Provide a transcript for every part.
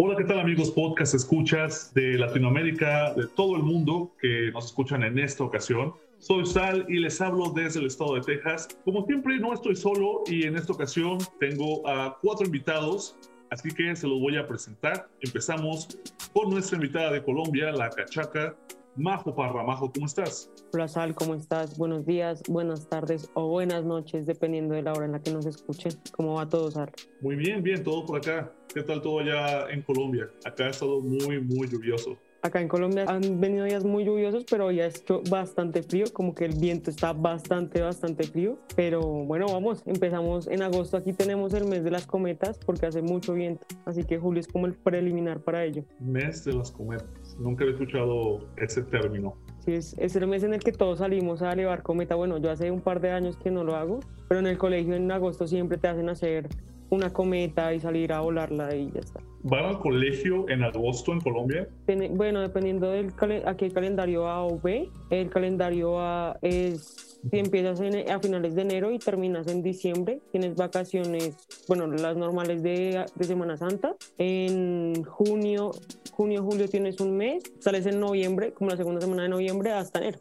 Hola, ¿qué tal amigos podcast escuchas de Latinoamérica, de todo el mundo que nos escuchan en esta ocasión? Soy Sal y les hablo desde el estado de Texas. Como siempre, no estoy solo y en esta ocasión tengo a cuatro invitados, así que se los voy a presentar. Empezamos con nuestra invitada de Colombia, la cachaca, Majo Parra. Majo, ¿cómo estás? Hola Sal, ¿cómo estás? Buenos días, buenas tardes o buenas noches, dependiendo de la hora en la que nos escuchen. ¿Cómo va todo, Sal? Muy bien, bien, todo por acá. ¿Qué tal todo allá en Colombia? Acá ha estado muy, muy lluvioso. Acá en Colombia han venido días muy lluviosos, pero ya ha hecho bastante frío, como que el viento está bastante, bastante frío. Pero bueno, vamos, empezamos en agosto. Aquí tenemos el mes de las cometas porque hace mucho viento, así que julio es como el preliminar para ello. Mes de las cometas. Nunca había escuchado ese término. Sí, es, es el mes en el que todos salimos a elevar cometa. Bueno, yo hace un par de años que no lo hago, pero en el colegio en agosto siempre te hacen hacer una cometa y salir a volarla y ya está. ¿Van al colegio en agosto en Colombia? Bueno, dependiendo del aquí el calendario A o B, el calendario A es si empiezas a finales de enero y terminas en diciembre, tienes vacaciones, bueno, las normales de, de Semana Santa. En junio, junio, julio tienes un mes, sales en noviembre, como la segunda semana de noviembre hasta enero.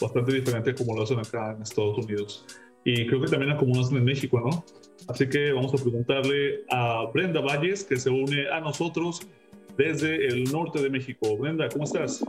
bastante diferente como lo hacen acá en Estados Unidos. Y creo que también como lo hacen en México, ¿no? Así que vamos a preguntarle a Brenda Valles, que se une a nosotros desde el norte de México. Brenda, ¿cómo estás?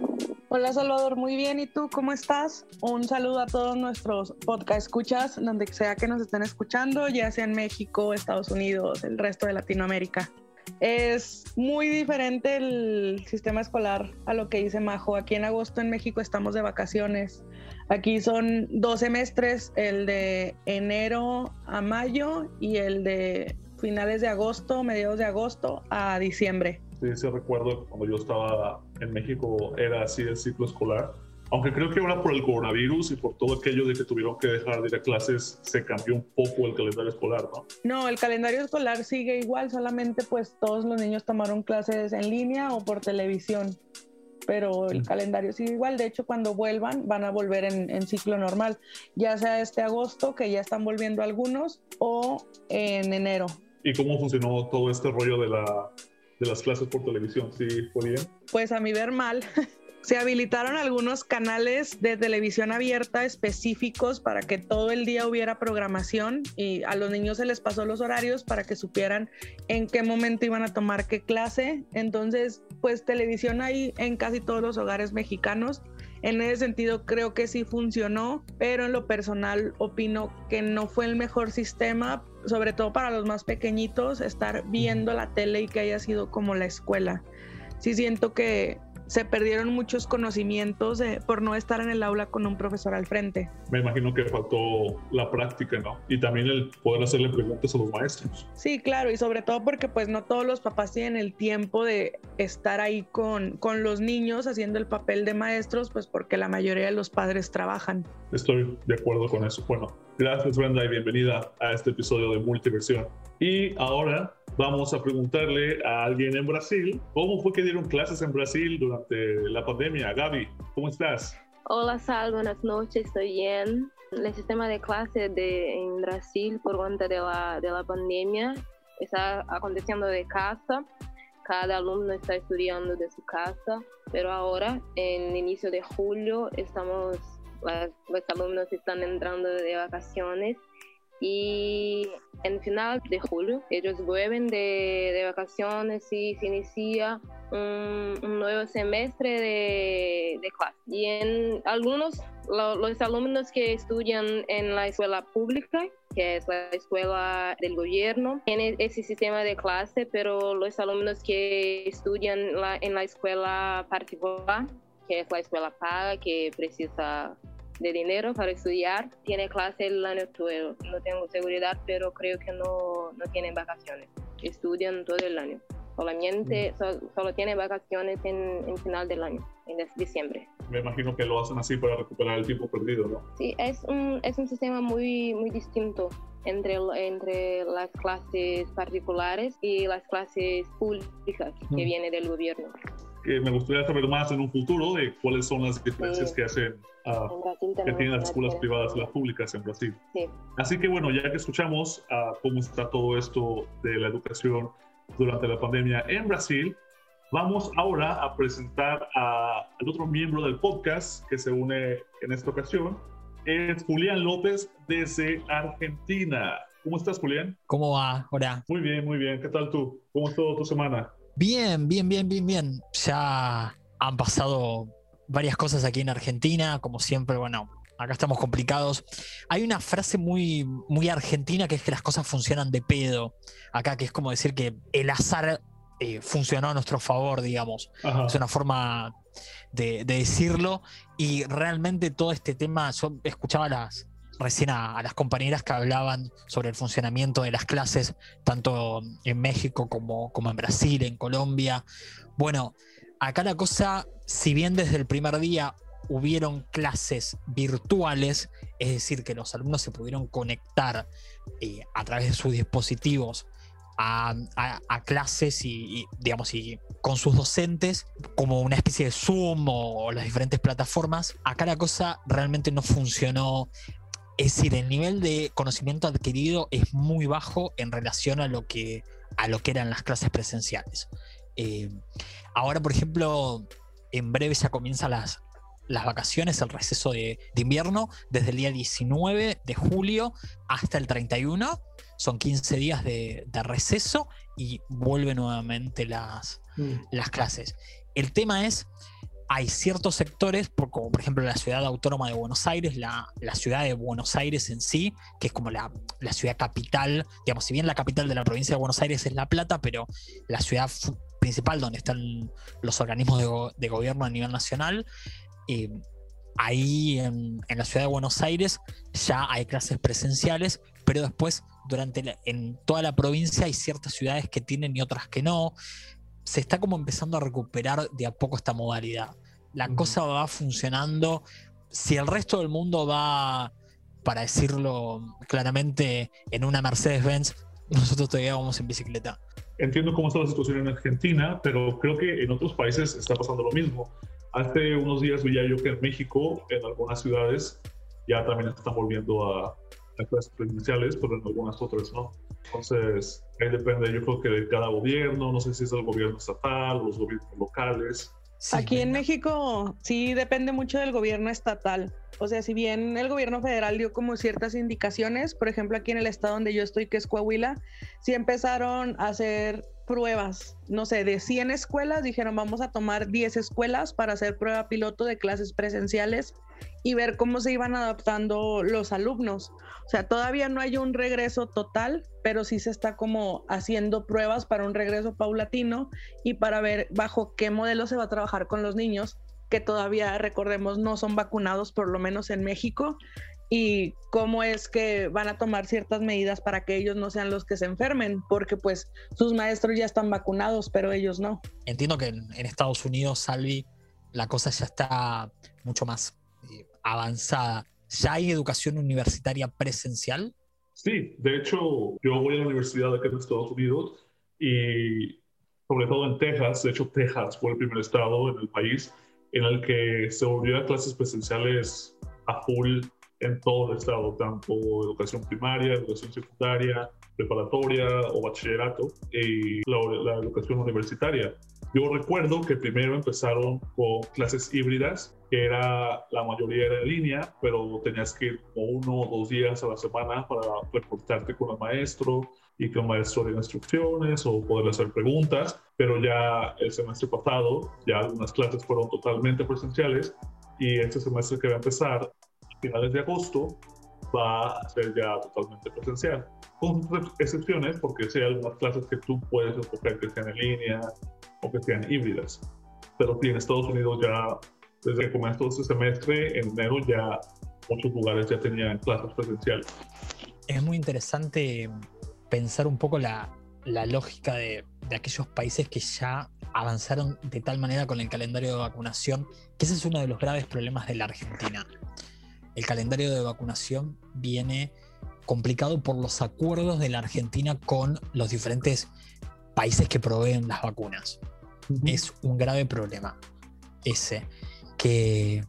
Hola Salvador, muy bien. ¿Y tú cómo estás? Un saludo a todos nuestros podcast escuchas, donde sea que nos estén escuchando, ya sea en México, Estados Unidos, el resto de Latinoamérica. Es muy diferente el sistema escolar a lo que dice Majo. Aquí en agosto en México estamos de vacaciones. Aquí son dos semestres, el de enero a mayo y el de finales de agosto, mediados de agosto a diciembre. Sí recuerdo cuando yo estaba en México era así el ciclo escolar. Aunque creo que ahora por el coronavirus y por todo aquello de que tuvieron que dejar de ir a clases, se cambió un poco el calendario escolar, ¿no? No, el calendario escolar sigue igual, solamente pues todos los niños tomaron clases en línea o por televisión pero el calendario sigue igual. De hecho, cuando vuelvan, van a volver en, ciclo normal, ya sea este agosto, que ya están volviendo algunos, o en enero. ¿Y cómo funcionó todo este rollo de, la, de las clases por televisión? ¿Sí bien? Pues a mi ver mal. se habilitaron algunos canales de televisión abierta específicos para que todo el día hubiera programación y a los niños se les pasó los horarios para que supieran en qué momento iban a tomar qué clase. Entonces, pues televisión hay en casi todos los hogares mexicanos. En ese sentido creo que sí funcionó, pero en lo personal opino que no fue el mejor sistema, sobre todo para los más pequeñitos, estar viendo la tele y que haya sido como la escuela. Sí siento que se perdieron muchos conocimientos por no estar en el aula con un profesor al frente. Me imagino que faltó la práctica, ¿no? Y también el poder hacerle preguntas a los maestros. Sí, claro, y sobre todo porque pues no todos los papás tienen el tiempo de estar ahí con, con los niños haciendo el papel de maestros, pues porque la mayoría de los padres trabajan. Estoy de acuerdo con eso. Bueno, gracias Brenda y bienvenida a este episodio de Multiversión. Y ahora vamos a preguntarle a alguien en Brasil cómo fue que dieron clases en Brasil durante la pandemia. Gaby, ¿cómo estás? Hola Sal, buenas noches, estoy bien. El sistema de clase de, en Brasil por cuenta de la, de la pandemia está aconteciendo de casa. Cada alumno está estudiando de su casa, pero ahora, en inicio de julio, estamos, los alumnos están entrando de vacaciones y en final de julio ellos vuelven de, de vacaciones y se inicia un, nuevo semestre de, de, clase. Y en algunos, los alumnos que estudian en la escuela pública, que es la escuela del gobierno, tienen ese sistema de clase, pero los alumnos que estudian la, en la escuela particular, que es la escuela paga, que precisa de dinero para estudiar, tiene clase el año todo. No tengo seguridad, pero creo que no, no tienen vacaciones. Estudian todo el año. Solamente, mm. solo tienen vacaciones en, en, final del año, en diciembre. Me imagino que lo hacen así para recuperar el tiempo perdido, ¿no? Sí, es un, es un sistema muy, muy distinto entre, entre las clases particulares y las clases públicas que mm. vienen del gobierno. Que me gustaría saber más en un futuro de cuáles son las diferencias que hacen ah, que tienen las escuelas privadas y las públicas en Brasil. Sí. Así que bueno, ya que escuchamos ah, cómo está todo esto de la educación durante la pandemia en Brasil, vamos ahora a presentar a- al otro miembro del podcast que se une en esta ocasión. Es Julián López desde Argentina. ¿Cómo estás, Julián? ¿Cómo va? Hola. Muy bien, muy bien. ¿Qué tal tú? ¿Cómo estuvo tu semana? Bien, bien, bien, bien, bien. Ya han pasado varias cosas aquí en Argentina, como siempre, bueno, acá estamos complicados. Hay una frase muy, muy argentina que es que las cosas funcionan de pedo. Acá, que es como decir que el azar eh, funcionó a nuestro favor, digamos. Ajá. Es una forma de, de decirlo. Y realmente todo este tema, yo escuchaba las, recién a, las compañeras que hablaban sobre el funcionamiento de las clases, tanto en México como, como en Brasil, en Colombia. Bueno, acá la cosa, si bien desde el primer día hubieron clases virtuales, es decir, que los alumnos se pudieron conectar eh, a través de sus dispositivos a, clases y, digamos, y con sus docentes, como una especie de Zoom o, las diferentes plataformas, acá la cosa realmente no funcionó. Es decir, el nivel de conocimiento adquirido es muy bajo en relación a lo que, a lo que eran las clases presenciales. Eh, ahora, por ejemplo, en breve ya comienzan las, las vacaciones, el receso de, de invierno, desde el día 19 de julio hasta el 31. Son 15 días de, de receso y vuelven nuevamente las, las clases. El tema es, hay ciertos sectores, como por ejemplo la ciudad autónoma de Buenos Aires, la, ciudad de Buenos Aires en sí, que es como la, ciudad capital, digamos, si bien la capital de la provincia de Buenos Aires es La Plata, pero la ciudad principal donde están los organismos de, go- de gobierno a nivel nacional, eh, ahí en, la ciudad de Buenos Aires ya hay clases presenciales, pero después durante en toda la provincia hay ciertas ciudades que tienen y otras que no. Se está como empezando a recuperar de a poco esta modalidad. La cosa va funcionando. Si el resto del mundo va, para decirlo claramente, en una Mercedes-Benz, nosotros todavía vamos en bicicleta. Entiendo cómo está la situación en Argentina, pero creo que en otros países está pasando lo mismo. Hace unos días veía yo que en México, en algunas ciudades, ya también están volviendo a, a clases presenciales, pero en algunas otras no. Entonces, ahí depende, yo creo que de cada gobierno, no sé si es el gobierno estatal, los gobiernos locales. Sí, Aquí en. México sí depende mucho del gobierno estatal. O sea, si bien el gobierno federal dio como ciertas indicaciones, por ejemplo, aquí en el estado donde yo estoy, que es Coahuila, sí empezaron a hacer pruebas. No sé, de 100 escuelas dijeron, vamos a tomar 10 escuelas para hacer prueba piloto de clases presenciales y ver cómo se iban adaptando los alumnos. O sea, todavía no hay un regreso total, pero sí se está como haciendo pruebas para un regreso paulatino y para ver bajo qué modelo se va a trabajar con los niños que todavía, recordemos, no son vacunados, por lo menos en México, y cómo es que van a tomar ciertas medidas para que ellos no sean los que se enfermen, porque pues sus maestros ya están vacunados, pero ellos no. Entiendo que en, Estados Unidos, Salvi, la cosa ya está mucho más eh, avanzada. ¿Ya hay educación universitaria presencial? Sí, de hecho, yo voy a la universidad aquí en Estados Unidos y sobre todo en Texas, de hecho Texas fue el primer estado en el país en el que se volvió a clases presenciales a full en todo el estado, tanto educación primaria, educación secundaria, preparatoria o bachillerato y la, la educación universitaria. Yo recuerdo que primero empezaron con clases híbridas, que era la mayoría era en línea, pero tenías que ir como uno o dos días a la semana para reportarte con el maestro y que el maestro diera instrucciones o poder hacer preguntas, pero ya el semestre pasado ya algunas clases fueron totalmente presenciales y este semestre que va a empezar a finales de agosto va a ser ya totalmente presencial, con excepciones porque sí hay algunas clases que tú puedes escoger que sean en línea o que sean híbridas, pero en Estados Unidos ya desde que comenzó este semestre, en enero ya muchos lugares ya tenían clases presenciales. Es muy interesante pensar un poco la, la lógica de, de, aquellos países que ya avanzaron de tal manera con el calendario de vacunación, que ese es uno de los graves problemas de la Argentina. El calendario de vacunación viene complicado por los acuerdos de la Argentina con los diferentes países que proveen las vacunas. Es un grave problema ese, que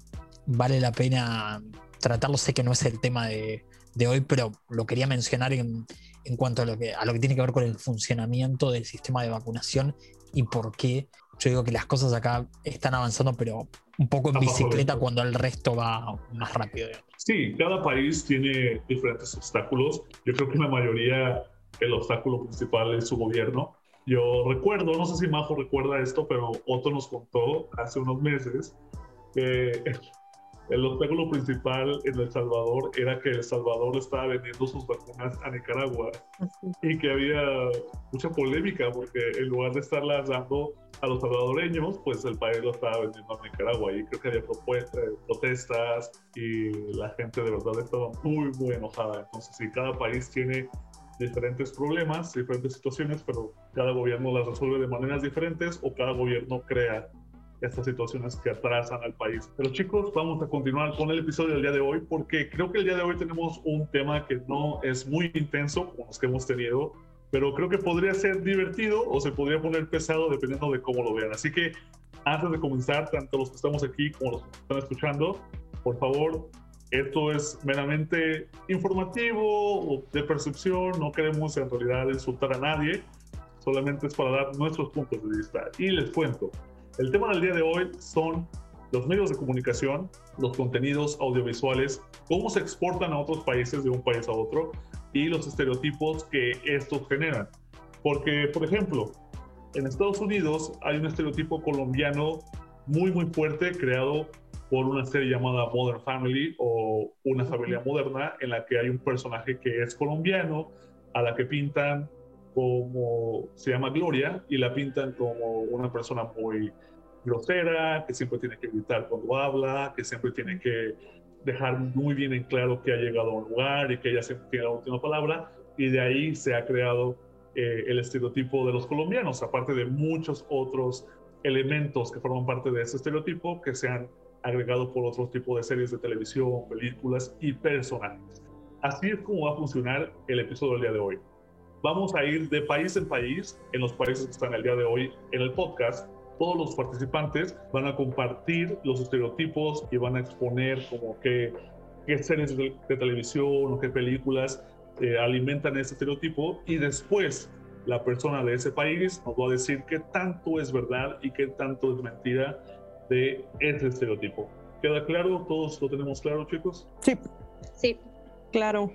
vale la pena tratarlo. Sé que no es el tema de, de hoy, pero lo quería mencionar en, en cuanto a lo, que, a lo que tiene que ver con el funcionamiento del sistema de vacunación y por qué yo digo que las cosas acá están avanzando, pero un poco en bicicleta cuando el resto va más rápido. Sí, cada país tiene diferentes obstáculos. Yo creo que la mayoría, el obstáculo principal es su gobierno. Yo recuerdo, no sé si Majo recuerda esto, pero Otto nos contó hace unos meses que el obstáculo principal en El Salvador era que El Salvador estaba vendiendo sus vacunas a Nicaragua y que había mucha polémica porque en lugar de estarlas dando a los salvadoreños, pues el país lo estaba vendiendo a Nicaragua y creo que había protestas y la gente de verdad estaba muy, muy enojada. Entonces, sí, cada país tiene diferentes problemas, diferentes situaciones, pero cada gobierno las resuelve de maneras diferentes o cada gobierno crea estas situaciones que atrasan al país. Pero chicos, vamos a continuar con el episodio del día de hoy porque creo que el día de hoy tenemos un tema que no es muy intenso como los que hemos tenido, pero creo que podría ser divertido o se podría poner pesado dependiendo de cómo lo vean. Así que antes de comenzar, tanto los que estamos aquí como los que están escuchando, por favor, esto es meramente informativo o de percepción, no queremos en realidad insultar a nadie, solamente es para dar nuestros puntos de vista. Y les cuento, el tema del día de hoy son los medios de comunicación, los contenidos audiovisuales, cómo se exportan a otros países de un país a otro y los estereotipos que estos generan. Porque, por ejemplo, en Estados Unidos hay un estereotipo colombiano muy, muy fuerte creado por una serie llamada Modern Family o Una familia moderna, en la que hay un personaje que es colombiano, a la que pintan como se llama Gloria y la pintan como una persona muy grosera, que siempre tiene que gritar cuando habla, que siempre tiene que dejar muy bien en claro que ha llegado a un lugar y que ella siempre tiene la última palabra. Y de ahí se ha creado eh, el estereotipo de los colombianos, aparte de muchos otros elementos que forman parte de ese estereotipo que se han agregado por otros tipos de series de televisión, películas y personajes. Así es como va a funcionar el episodio del día de hoy. Vamos a ir de país en país en los países que están el día de hoy en el podcast. Todos los participantes van a compartir los estereotipos y van a exponer como que qué series de, televisión o qué películas eh, alimentan ese estereotipo y después la persona de ese país nos va a decir qué tanto es verdad y qué tanto es mentira de ese estereotipo. ¿Queda claro? ¿Todos lo tenemos claro, chicos? Sí. Sí. Claro.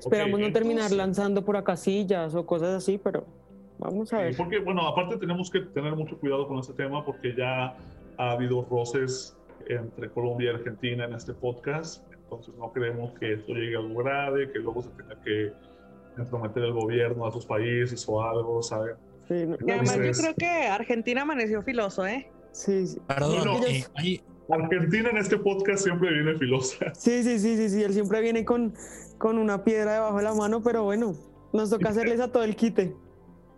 Esperamos no terminar lanzando por acá sillas o cosas así, pero vamos a ver. Porque, bueno, aparte tenemos que tener mucho cuidado con este tema porque ya ha habido roces entre Colombia y Argentina en este podcast, entonces no queremos que esto llegue a algo grave, que luego se tenga que entrometer el gobierno a sus países o algo, ¿saben? Sí, además yo creo que Argentina amaneció filoso, ¿eh? Sí, sí. Perdón, eh, Argentina en este podcast siempre viene filosa. Sí, sí, sí, sí, sí, él siempre viene con, con una piedra debajo de la mano, pero bueno, nos toca hacerles a todo el quite.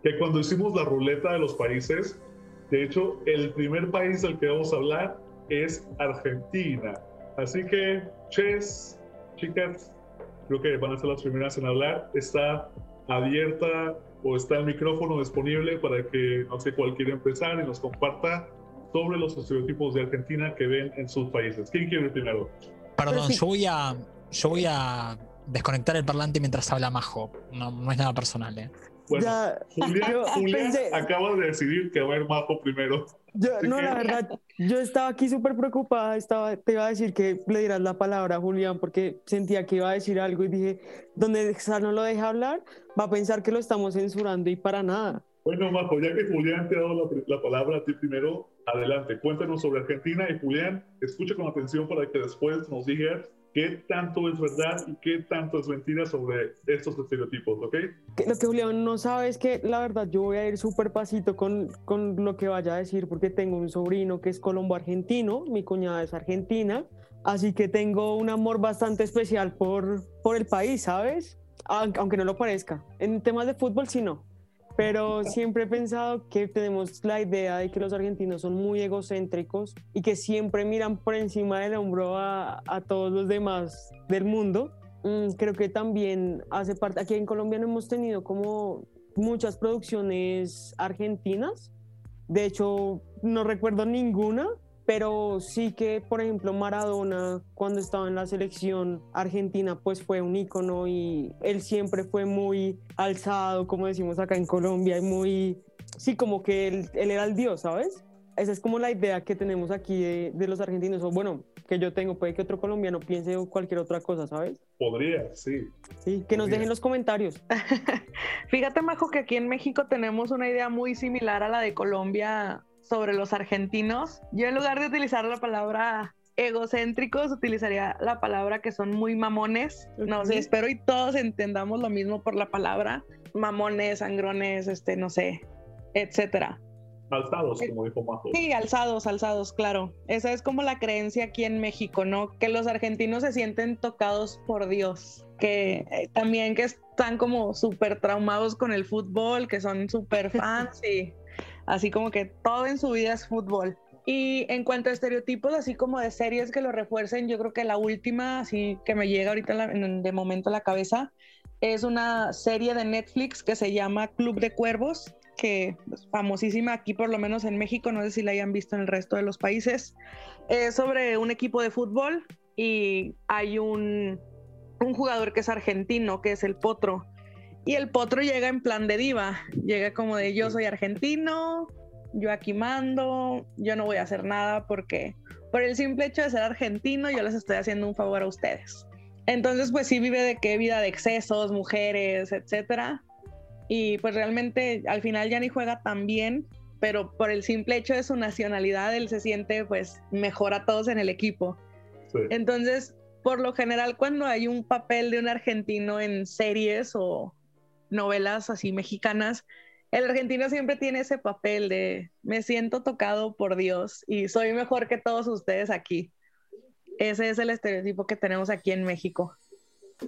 Que cuando hicimos la ruleta de los países, de hecho, el primer país del que vamos a hablar es Argentina. Así que, ches, chicas, creo que van a ser las primeras en hablar. Está abierta o está el micrófono disponible para que, no sé, cualquier empezar y nos comparta sobre los estereotipos de Argentina que ven en sus países. ¿Quién quiere primero? Perdón, yo voy a, yo voy a desconectar el parlante mientras habla Majo. No, no es nada personal, ¿eh? Bueno, Julián, acaba de decidir que va a ir Majo primero. no, la verdad, yo estaba aquí súper preocupada. Estaba, te iba a decir que le dieras la palabra a Julián porque sentía que iba a decir algo y dije, donde no lo deja hablar, va a pensar que lo estamos censurando y para nada. Bueno, Majo, ya que Julián te ha dado la, palabra a ti primero, adelante, cuéntanos sobre Argentina y Julián, escucha con atención para que después nos digas qué tanto es verdad y qué tanto es mentira sobre estos estereotipos, ¿ok? Lo que Julián no sabe es que la verdad yo voy a ir súper pasito con, con lo que vaya a decir porque tengo un sobrino que es colombo-argentino, mi cuñada es argentina, así que tengo un amor bastante especial por, por el país, ¿sabes? Aunque no lo parezca. En temas de fútbol sí no, pero siempre he pensado que tenemos la idea de que los argentinos son muy egocéntricos y que siempre miran por encima del hombro a, a todos los demás del mundo. Mm, creo que también hace parte, aquí en Colombia no hemos tenido como muchas producciones argentinas, De hecho, no recuerdo ninguna, pero sí que, por ejemplo, Maradona, cuando estaba en la selección argentina, pues fue un ícono y él siempre fue muy alzado, como decimos acá en Colombia, y muy, sí, como que él, él era el dios, ¿sabes? Esa es como la idea que tenemos aquí de, de, los argentinos, o bueno, que yo tengo, puede que otro colombiano piense cualquier otra cosa, ¿sabes? Podría, sí. Sí, que nos dejen los comentarios. Fíjate, Majo, que aquí en México tenemos una idea muy similar a la de Colombia sobre los argentinos, yo en lugar de utilizar la palabra egocéntricos, utilizaría la palabra que son muy mamones. No sé, espero y todos entendamos lo mismo por la palabra. Mamones, sangrones, este, no sé, etcétera. Alzados, como dijo Majo. Sí, alzados, alzados, claro. Esa es como la creencia aquí en México, ¿no? Que los argentinos se sienten tocados por Dios. Que eh, también que están como súper traumados con el fútbol, que son súper fans y así como que todo en su vida es fútbol. Y en cuanto a estereotipos, así como de series que lo refuercen, yo creo que la última, así que me llega ahorita de momento a la cabeza, es una serie de Netflix que se llama Club de Cuervos, que es famosísima aquí por lo menos en México, no sé si la hayan visto en el resto de los países. Es sobre un equipo de fútbol y hay un jugador que es argentino, que es el Potro y el potro llega en plan de diva, llega como de yo soy argentino, yo aquí mando, yo no voy a hacer nada porque por el simple hecho de ser argentino yo les estoy haciendo un favor a ustedes. Entonces pues sí vive de qué vida de excesos, mujeres, etcétera. Y pues realmente al final ya ni juega tan bien, pero por el simple hecho de su nacionalidad él se siente pues mejor a todos en el equipo. Entonces, por lo general cuando hay un papel de un argentino en series o, novelas así mexicanas, el argentino siempre tiene ese papel de me siento tocado por Dios y soy mejor que todos ustedes aquí. Ese es el estereotipo que tenemos aquí en México.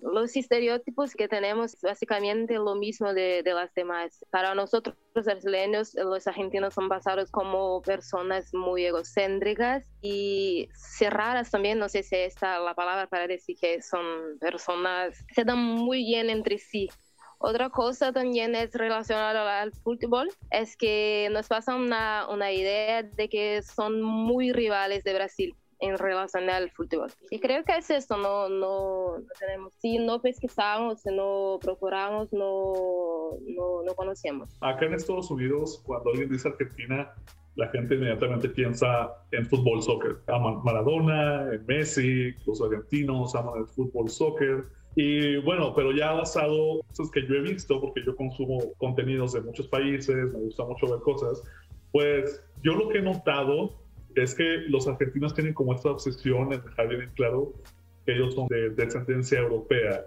Los estereotipos que tenemos básicamente lo mismo de, de las demás. Para nosotros los brasileños, los argentinos son basados como personas muy egocéntricas y cerradas también, no sé si esta la palabra para decir que son personas se dan muy bien entre sí otra cosa también es relacionada al fútbol, es que nos pasa una, una idea de que son muy rivales de Brasil en relación al fútbol. Y creo que es esto, no, no, tenemos, si no pesquisamos, si no procuramos, no, no, no conocemos. Acá en Estados Unidos, cuando alguien dice Argentina, la gente inmediatamente piensa en fútbol, soccer. Aman Maradona, en Messi, los argentinos aman el fútbol, soccer y bueno, pero ya basado, cosas que yo he visto, porque yo consumo contenidos de muchos países, me gusta mucho ver cosas, pues yo lo que he notado es que los argentinos tienen como esta obsesión en dejar bien claro que ellos son de descendencia europea.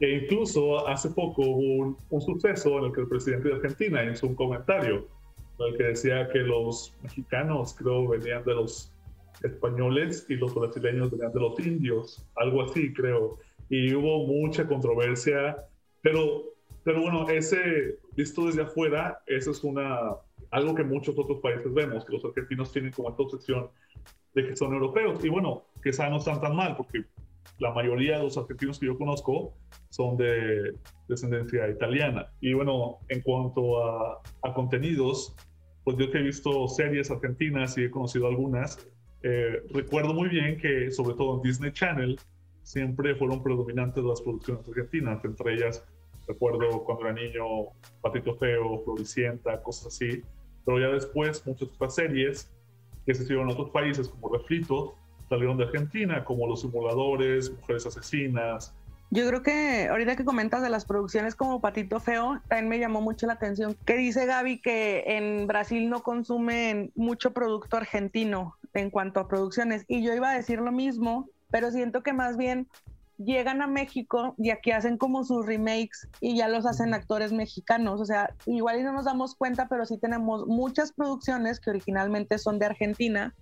E incluso hace poco hubo un, un, suceso en el que el presidente de Argentina hizo un comentario en el que decía que los mexicanos, creo, venían de los españoles y los brasileños venían de los indios, algo así, creo y hubo mucha controversia, pero, pero bueno, ese, visto desde afuera, eso es una, algo que muchos otros países vemos, que los argentinos tienen como esta obsesión de que son europeos, y bueno, quizá no están tan mal, porque la mayoría de los argentinos que yo conozco son de descendencia italiana. Y bueno, en cuanto a, a contenidos, pues yo que he visto series argentinas y he conocido algunas, eh, recuerdo muy bien que sobre todo en Disney Channel siempre fueron predominantes las producciones argentinas, entre ellas recuerdo cuando era niño Patito Feo, Floricienta, cosas así, pero ya después muchas otras series que se hicieron en otros países como Refritos salieron de Argentina, como Los Simuladores, Mujeres Asesinas. Yo creo que ahorita que comentas de las producciones como Patito Feo, también me llamó mucho la atención que dice Gaby que en Brasil no consumen mucho producto argentino en cuanto a producciones. Y yo iba a decir lo mismo, pero siento que más bien llegan a México y aquí hacen como sus remakes y ya los hacen actores mexicanos. O sea, igual y no nos damos cuenta, pero sí tenemos muchas producciones que originalmente son de Argentina,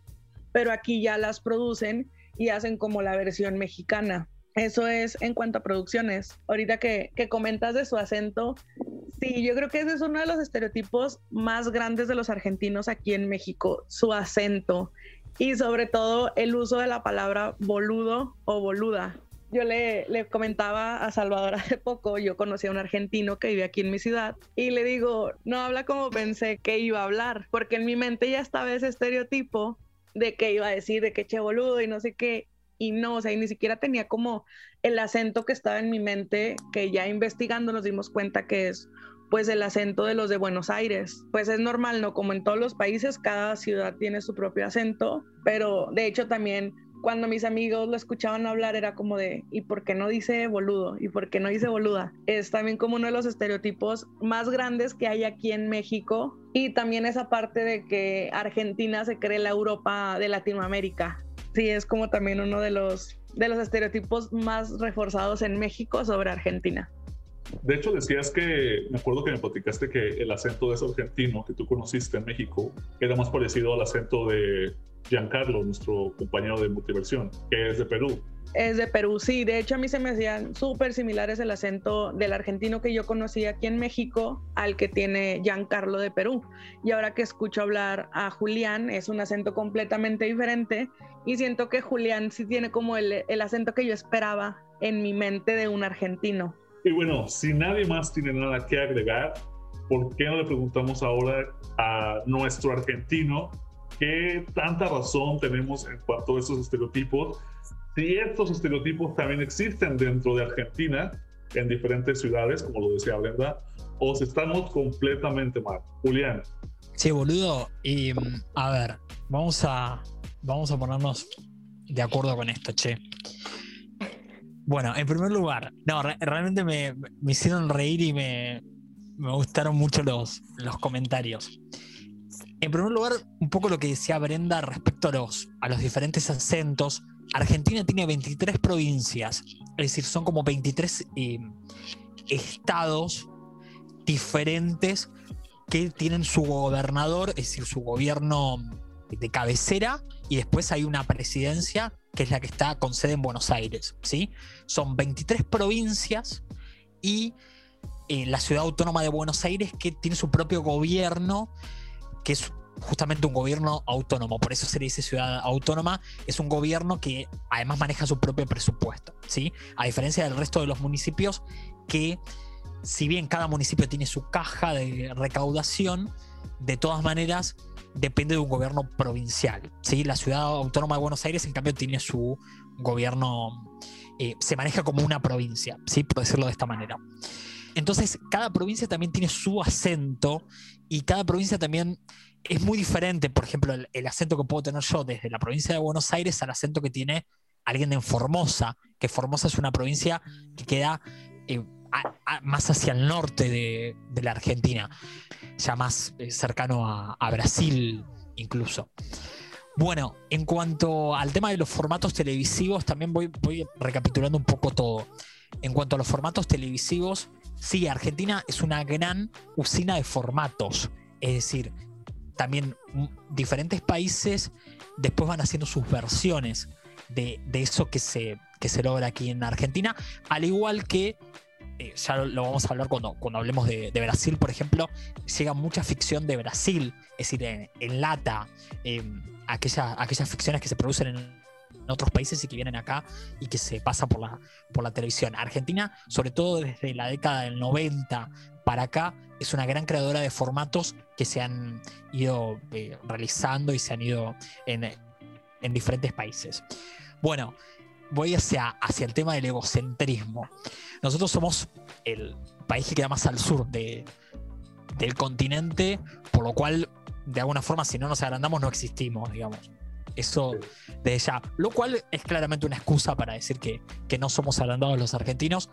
pero aquí ya las producen y hacen como la versión mexicana. Eso es en cuanto a producciones. Ahorita que, que comentas de su acento, sí, yo creo que ese es uno de los estereotipos más grandes de los argentinos aquí en México, su acento y sobre todo el uso de la palabra boludo o boluda. Yo le, comentaba a Salvador hace poco, yo conocí a un argentino que vive aquí en mi ciudad y le digo, no habla como pensé que iba a hablar, porque en mi mente ya estaba ese estereotipo de que iba a decir, de que che boludo y no sé qué, y no, o sea, y ni siquiera tenía como el acento que estaba en mi mente, que ya investigando nos dimos cuenta que es pues el acento de los de Buenos Aires. Pues es normal, ¿no? Como en todos los países, cada ciudad tiene su propio acento, pero de hecho también cuando mis amigos lo escuchaban hablar era como de, ¿y por qué no dice boludo? ¿Y por qué no dice boluda? Es también como uno de los estereotipos más grandes que hay aquí en México y también esa parte de que Argentina se cree la Europa de Latinoamérica. Sí, es como también uno de los, de los estereotipos más reforzados en México sobre Argentina. De hecho, decías que, me acuerdo que me platicaste que el acento de ese argentino que tú conociste en México era más parecido al acento de Giancarlo, nuestro compañero de multiversión, que es de Perú. Es de Perú, sí. De hecho, a mí se me hacían súper similares el acento del argentino que yo conocí aquí en México al que tiene Giancarlo de Perú. Y ahora que escucho hablar a Julián, es un acento completamente diferente y siento que Julián sí tiene como el, el acento que yo esperaba en mi mente de un argentino. Y bueno, si nadie más tiene nada que agregar, ¿por qué no le preguntamos ahora a nuestro argentino qué tanta razón tenemos en cuanto a esos estereotipos? Si estos estereotipos también existen dentro de Argentina, en diferentes ciudades, como lo decía Brenda, o si estamos completamente mal. Julián. Sí, boludo. Y mm, a ver, vamos a, vamos a ponernos de acuerdo con esto, che. Bueno, en primer lugar, no, realmente me, me, hicieron reír y me, me gustaron mucho los, los comentarios. En primer lugar, un poco lo que decía Brenda respecto a los, a los diferentes acentos. Argentina tiene 23 provincias, es decir, son como 23 eh, estados diferentes que tienen su gobernador, es decir, su gobierno de cabecera, y después hay una presidencia que es la que está con sede en Buenos Aires. ¿sí? Son 23 provincias y eh, la ciudad autónoma de Buenos Aires que tiene su propio gobierno, que es justamente un gobierno autónomo, por eso se le dice ciudad autónoma, es un gobierno que además maneja su propio presupuesto, ¿sí? A diferencia del resto de los municipios que si bien cada municipio tiene su caja de recaudación, de todas maneras depende de un gobierno provincial. ¿sí? La ciudad autónoma de Buenos Aires, en cambio, tiene su gobierno, eh, se maneja como una provincia, ¿sí? por decirlo de esta manera. Entonces, cada provincia también tiene su acento y cada provincia también es muy diferente. Por ejemplo, el, acento que puedo tener yo desde la provincia de Buenos Aires al acento que tiene alguien en Formosa, que Formosa es una provincia que queda eh, más hacia el norte de, la Argentina, ya más eh, cercano a, Brasil incluso. Bueno, en cuanto al tema de los formatos televisivos, también voy, voy recapitulando un poco todo. En cuanto a los formatos televisivos, sí, Argentina es una gran usina de formatos. Es decir, también diferentes países después van haciendo sus versiones de, eso que se, que se logra aquí en Argentina, al igual que eh, ya lo, vamos a hablar cuando, cuando hablemos de, Brasil, por ejemplo, llega mucha ficción de Brasil, es decir, en, lata, aquellas ficciones que se producen en, otros países y que vienen acá y que se pasan por la, por la televisión. Argentina, sobre todo desde la década del 90 para acá, es una gran creadora de formatos que se han ido eh, realizando y se han ido en, en diferentes países. Bueno, voy hacia, hacia el tema del egocentrismo. Nosotros somos el país que queda más al sur de, del continente, por lo cual, de alguna forma, si no nos agrandamos, no existimos, digamos. Eso de ya. Lo cual es claramente una excusa para decir que, que no somos agrandados los argentinos.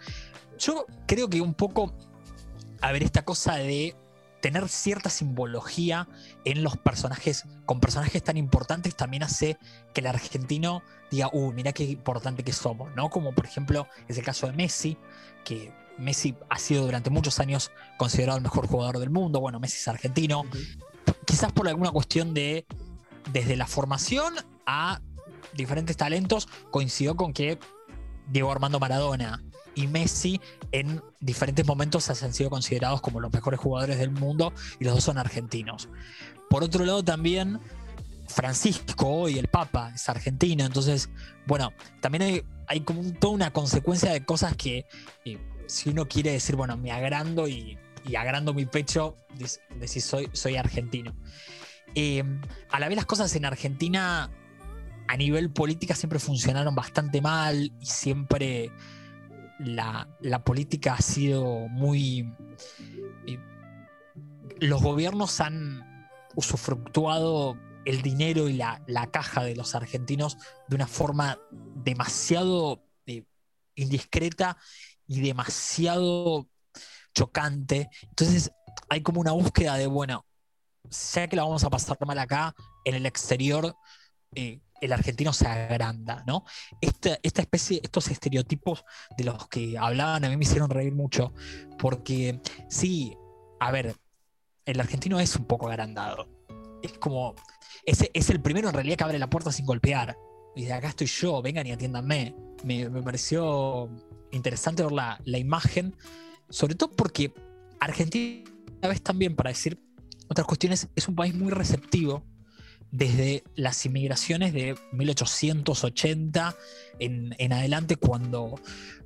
Yo creo que un poco, a ver, esta cosa de tener cierta simbología en los personajes, con personajes tan importantes, también hace que el argentino diga, uh, mira qué importante que somos, ¿no? Como por ejemplo es el caso de Messi, que Messi ha sido durante muchos años considerado el mejor jugador del mundo, bueno, Messi es argentino, quizás por alguna cuestión de, desde la formación a diferentes talentos, coincidió con que Diego Armando Maradona y Messi en diferentes momentos han sido considerados como los mejores jugadores del mundo y los dos son argentinos. Por otro lado también Francisco, hoy el Papa, es argentino, entonces, bueno, también hay, como toda una consecuencia de cosas que eh, si uno quiere decir, bueno, me agrando y, y agrando mi pecho, decir soy, soy argentino. Eh, a la vez las cosas en Argentina a nivel política siempre funcionaron bastante mal y siempre la, política ha sido muy... Eh, los gobiernos han usufructuado el dinero y la, caja de los argentinos de una forma demasiado eh, indiscreta y demasiado chocante. Entonces hay como una búsqueda de, bueno, sé que la vamos a pasar mal acá, en el exterior eh, el argentino se agranda, ¿no? Esta, esta, especie, estos estereotipos de los que hablaban a mí me hicieron reír mucho, porque sí, a ver, el argentino es un poco agrandado. Es como, es, es el primero en realidad que abre la puerta sin golpear. Y de acá estoy yo, vengan y atiéndanme. Me, me pareció interesante ver la, la imagen, sobre todo porque Argentina, a vez también para decir otras cuestiones, es un país muy receptivo desde las inmigraciones de 1880 en, adelante, cuando,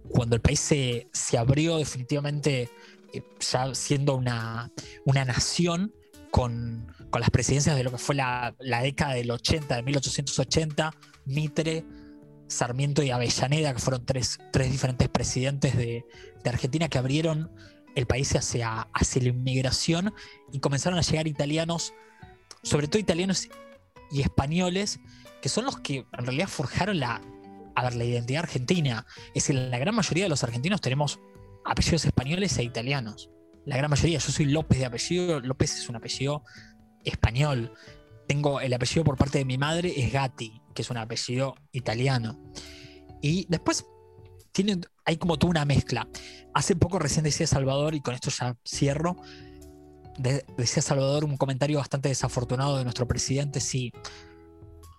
cuando el país se, abrió definitivamente, eh, ya siendo una, nación, con, las presidencias de lo que fue la, década del 80, de 1880, Mitre, Sarmiento y Avellaneda, que fueron tres, diferentes presidentes de, Argentina que abrieron el país hacia, hacia la inmigración y comenzaron a llegar italianos, sobre todo italianos y españoles, que son los que en realidad forjaron la, la identidad argentina. Es decir, la gran mayoría de los argentinos tenemos apellidos españoles e italianos. La gran mayoría, yo soy López de apellido, López es un apellido español. Tengo el apellido por parte de mi madre, es Gatti, que es un apellido italiano. Y después tiene, hay como toda una mezcla. Hace poco recién decía Salvador, y con esto ya cierro, decía Salvador un comentario bastante desafortunado de nuestro presidente, sí,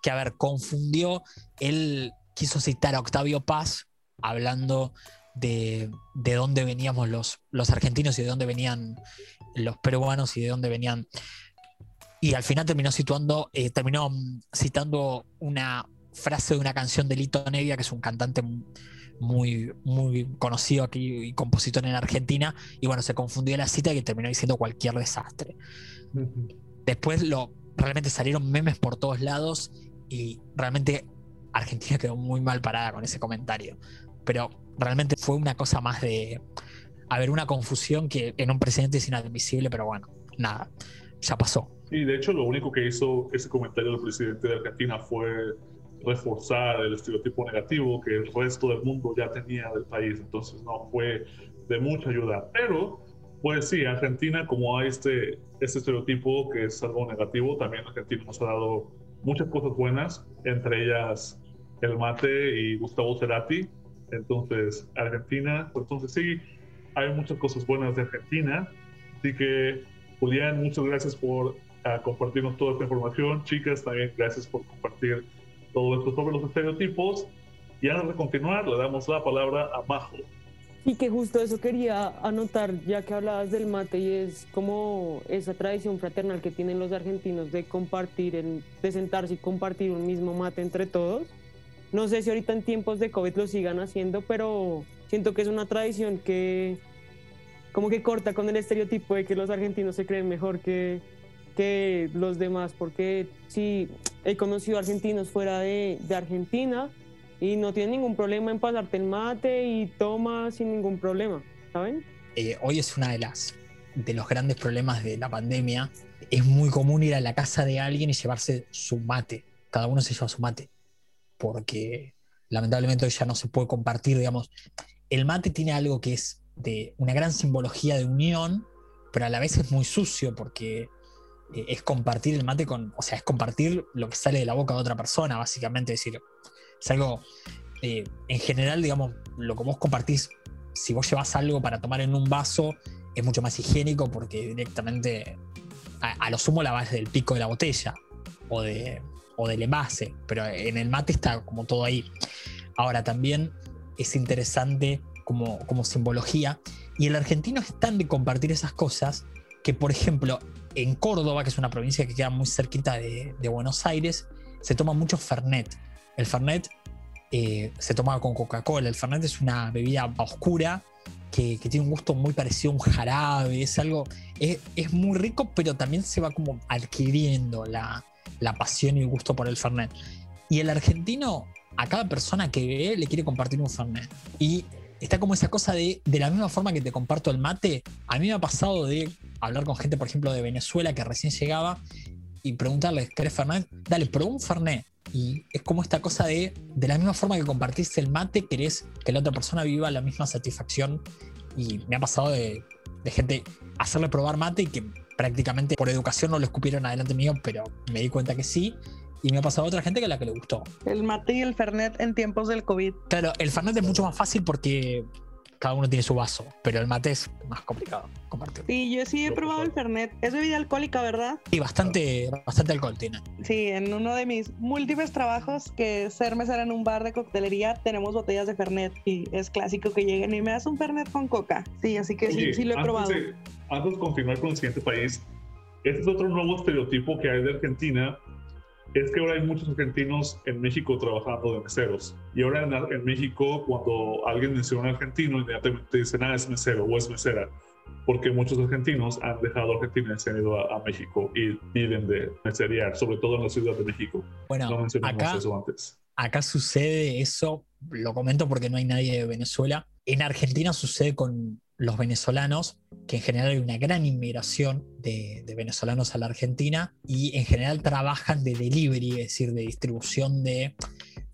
que a ver, confundió, él quiso citar a Octavio Paz hablando de, de dónde veníamos los, los argentinos y de dónde venían los peruanos y de dónde venían. Y al final terminó situando, eh, terminó citando una frase de una canción de Lito Nevia, que es un cantante muy, muy conocido aquí y compositor en Argentina, y bueno, se confundió la cita y terminó diciendo cualquier desastre. Después lo, realmente salieron memes por todos lados y realmente Argentina quedó muy mal parada con ese comentario. Pero realmente fue una cosa más de haber una confusión que en un presidente es inadmisible, pero bueno, nada, ya pasó. Y de hecho lo único que hizo ese comentario del presidente de Argentina fue reforzar el estereotipo negativo que el resto del mundo ya tenía del país. Entonces, no fue de mucha ayuda. Pero, pues sí, Argentina, como hay este, este estereotipo que es algo negativo, también Argentina nos ha dado muchas cosas buenas, entre ellas el mate y Gustavo Cerati. Entonces, Argentina, pues entonces sí, hay muchas cosas buenas de Argentina. Así que, Julián, muchas gracias por ah, compartirnos toda esta información. Chicas, también gracias por compartir todo esto sobre los estereotipos. Y antes de continuar, le damos la palabra a Majo. Y que justo eso quería anotar, ya que hablabas del mate, y es como esa tradición fraternal que tienen los argentinos de compartir, de sentarse y compartir un mismo mate entre todos. No sé si ahorita en tiempos de COVID lo sigan haciendo, pero siento que es una tradición que como que corta con el estereotipo de que los argentinos se creen mejor que, que los demás, porque sí, he conocido argentinos fuera de, de Argentina y no tienen ningún problema en pasarte el mate y toma sin ningún problema, ¿saben? Eh, hoy es una de las de los grandes problemas de la pandemia. Es muy común ir a la casa de alguien y llevarse su mate. Cada uno se lleva su mate. Porque lamentablemente hoy ya no se puede compartir, digamos. El mate tiene algo que es de una gran simbología de unión, pero a la vez es muy sucio porque es compartir el mate con, o sea, es compartir lo que sale de la boca de otra persona, básicamente, es decir, es algo, eh, en general, digamos, lo que vos compartís, si vos llevas algo para tomar en un vaso, es mucho más higiénico porque directamente, a, lo sumo la vas del pico de la botella o, de, o del envase, pero en el mate está como todo ahí. Ahora también es interesante como, como simbología, y el argentino es tan de compartir esas cosas que, por ejemplo, en Córdoba, que es una provincia que queda muy cerquita de, Buenos Aires, se toma mucho Fernet. El Fernet eh, se toma con Coca-Cola. El Fernet es una bebida oscura que, tiene un gusto muy parecido a un jarabe. Es algo. Es, muy rico, pero también se va como adquiriendo la, la pasión y el gusto por el Fernet. Y el argentino, a cada persona que ve, le quiere compartir un Fernet. Y está como esa cosa de, de la misma forma que te comparto el mate, a mí me ha pasado de hablar con gente, por ejemplo, de Venezuela que recién llegaba y preguntarles, ¿querés Fernet? Dale, probó un Fernet. Y es como esta cosa de, de la misma forma que compartiste el mate, querés que la otra persona viva la misma satisfacción. Y me ha pasado de, de gente hacerle probar mate y que prácticamente por educación no lo escupieron adelante mío, pero me di cuenta que sí. Y me ha pasado a otra gente que a la que le gustó. El mate y el fernet en tiempos del COVID. Claro, el fernet es mucho más fácil porque cada uno tiene su vaso, pero el mate es más complicado compartir. Sí, yo sí he probado el Fernet. Es bebida alcohólica, ¿verdad? Sí, bastante, bastante alcohol tiene. Sí, en uno de mis múltiples trabajos, que ser mesera en un bar de coctelería, tenemos botellas de Fernet y es clásico que lleguen y me das un Fernet con coca. Sí, así que sí, sí lo he probado. antes de continuar con el siguiente país, este es otro nuevo estereotipo que hay de Argentina es que ahora hay muchos argentinos en México trabajando de meseros. Y ahora en, México, cuando alguien menciona argentino, inmediatamente dicen, ah, es mesero o es mesera. Porque muchos argentinos han dejado Argentina y se han ido a, México y viven de meseriar, sobre todo en la Ciudad de México. Bueno, acá, acá sucede eso, lo comento porque no hay nadie de Venezuela. En Argentina sucede con los venezolanos, que en general hay una gran inmigración de, venezolanos a la Argentina y en general trabajan de delivery, es decir, de distribución de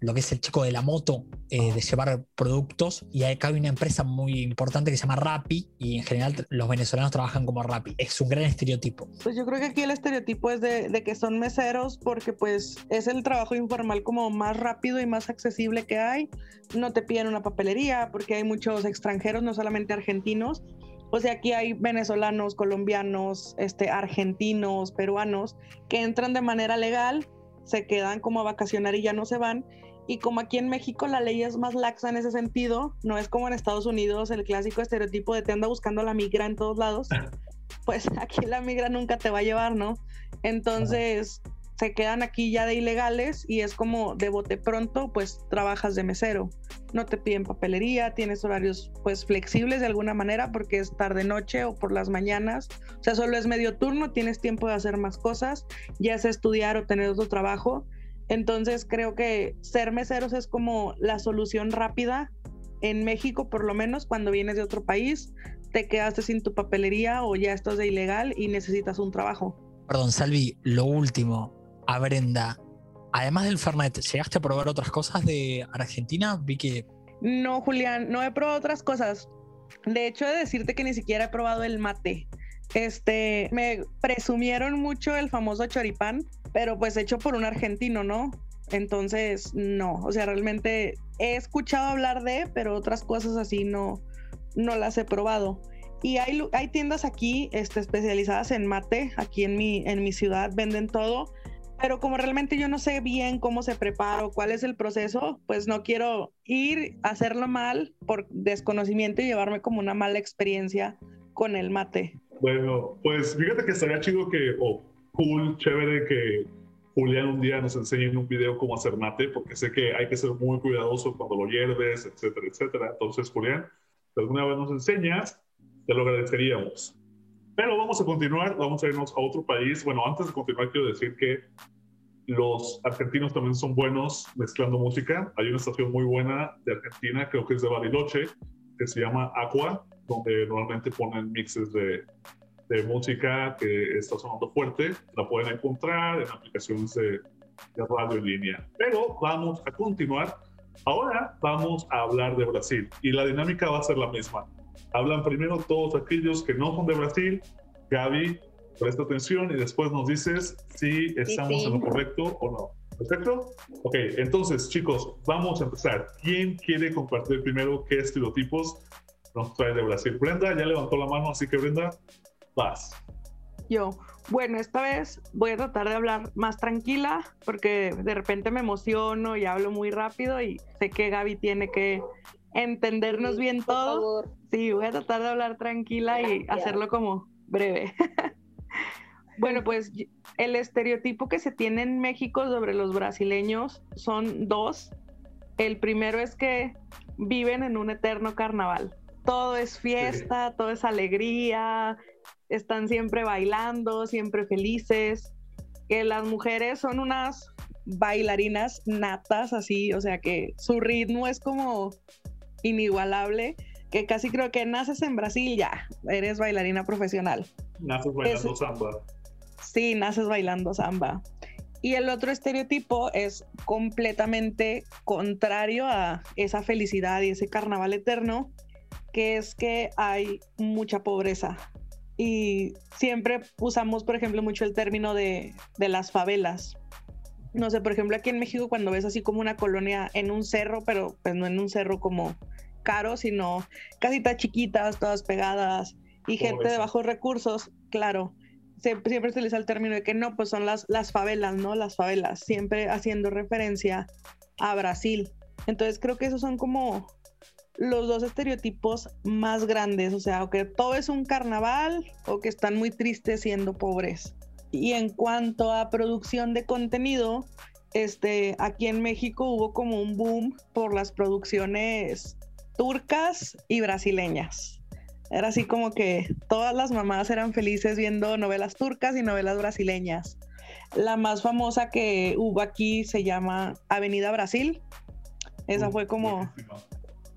lo que es el chico de la moto, eh, de llevar productos. Y acá hay una empresa muy importante que se llama Rappi y en general los venezolanos trabajan como Rappi. Es un gran estereotipo. Pues yo creo que aquí el estereotipo es de, de que son meseros porque pues es el trabajo informal como más rápido y más accesible que hay. No te piden una papelería porque hay muchos extranjeros, no solamente argentinos. O sea, aquí hay venezolanos, colombianos, este, argentinos, peruanos que entran de manera legal, se quedan como a vacacionar y ya no se van y como aquí en México la ley es más laxa en ese sentido, no es como en Estados Unidos el clásico estereotipo de te anda buscando la migra en todos lados, pues aquí la migra nunca te va a llevar, ¿no? Entonces se quedan aquí ya de ilegales y es como de bote pronto, pues trabajas de mesero. No te piden papelería, tienes horarios pues flexibles de alguna manera porque es tarde noche o por las mañanas. O sea, solo es medio turno, tienes tiempo de hacer más cosas, ya sea estudiar o tener otro trabajo entonces creo que ser meseros es como la solución rápida en México, por lo menos cuando vienes de otro país, te quedaste sin tu papelería o ya estás de ilegal y necesitas un trabajo. Perdón, Salvi, lo último, a Brenda, además del Fernet, ¿llegaste a probar otras cosas de Argentina? Vi que... No, Julián, no he probado otras cosas. De hecho, he de decirte que ni siquiera he probado el mate. Este, me presumieron mucho el famoso choripán, pero pues hecho por un argentino, ¿no? Entonces, no, o sea, realmente he escuchado hablar de, pero otras cosas así no, no las he probado. Y hay, hay tiendas aquí este, especializadas en mate, aquí en mi, en mi ciudad venden todo, pero como realmente yo no sé bien cómo se prepara o cuál es el proceso, pues no quiero ir a hacerlo mal por desconocimiento y llevarme como una mala experiencia con el mate. Bueno, pues fíjate que estaría chido que, cool, chévere que Julián un día nos enseñe en un video cómo hacer mate, porque sé que hay que ser muy cuidadoso cuando lo hierves, etcétera, etcétera. Entonces, Julián, si alguna vez nos enseñas, te lo agradeceríamos. Pero vamos a continuar, vamos a irnos a otro país. Bueno, antes de continuar, quiero decir que los argentinos también son buenos mezclando música. Hay una estación muy buena de Argentina, creo que es de Bariloche, que se llama Aqua, donde normalmente ponen mixes de de música que está sonando fuerte, la pueden encontrar en aplicaciones de, radio en línea. Pero vamos a continuar. Ahora vamos a hablar de Brasil y la dinámica va a ser la misma. Hablan primero todos aquellos que no son de Brasil. Gaby, presta atención y después nos dices si estamos en lo correcto o no. ¿Perfecto? Ok, entonces chicos, vamos a empezar. ¿Quién quiere compartir primero qué estereotipos nos trae de Brasil? Brenda ya levantó la mano, así que Brenda, Vas. Yo, bueno, esta vez voy a tratar de hablar más tranquila porque de repente me emociono y hablo muy rápido y sé que Gaby tiene que entendernos bien todo. Sí, voy a tratar de hablar tranquila y hacerlo como breve. Bueno, pues el estereotipo que se tiene en México sobre los brasileños son dos. El primero es que viven en un eterno carnaval. Todo es fiesta, todo es alegría, están siempre bailando, siempre felices. Que las mujeres son unas bailarinas natas, así, o sea que su ritmo es como inigualable, que casi creo que naces en Brasil ya, eres bailarina profesional. Naces bailando samba. Sí, naces bailando samba. Y el otro estereotipo es completamente contrario a esa felicidad y ese carnaval eterno, que es que hay mucha pobreza. Y siempre usamos, por ejemplo, mucho el término de, de las favelas. No sé, por ejemplo, aquí en México cuando ves así como una colonia en un cerro, pero pues no en un cerro como caro, sino casitas chiquitas, todas pegadas y gente de bajos recursos, claro siempre se utiliza el término de que no, pues son las, las favelas, ¿no? Las favelas, siempre haciendo referencia a Brasil. Entonces creo que esos son como los dos estereotipos más grandes, o sea, o que todo es un carnaval o que están muy tristes siendo pobres. Y en cuanto a producción de contenido, este, aquí en México hubo como un boom por las producciones turcas y brasileñas. Era así como que todas las mamás eran felices viendo novelas turcas y novelas brasileñas. La más famosa que hubo aquí se llama Avenida Brasil. Esa fue como...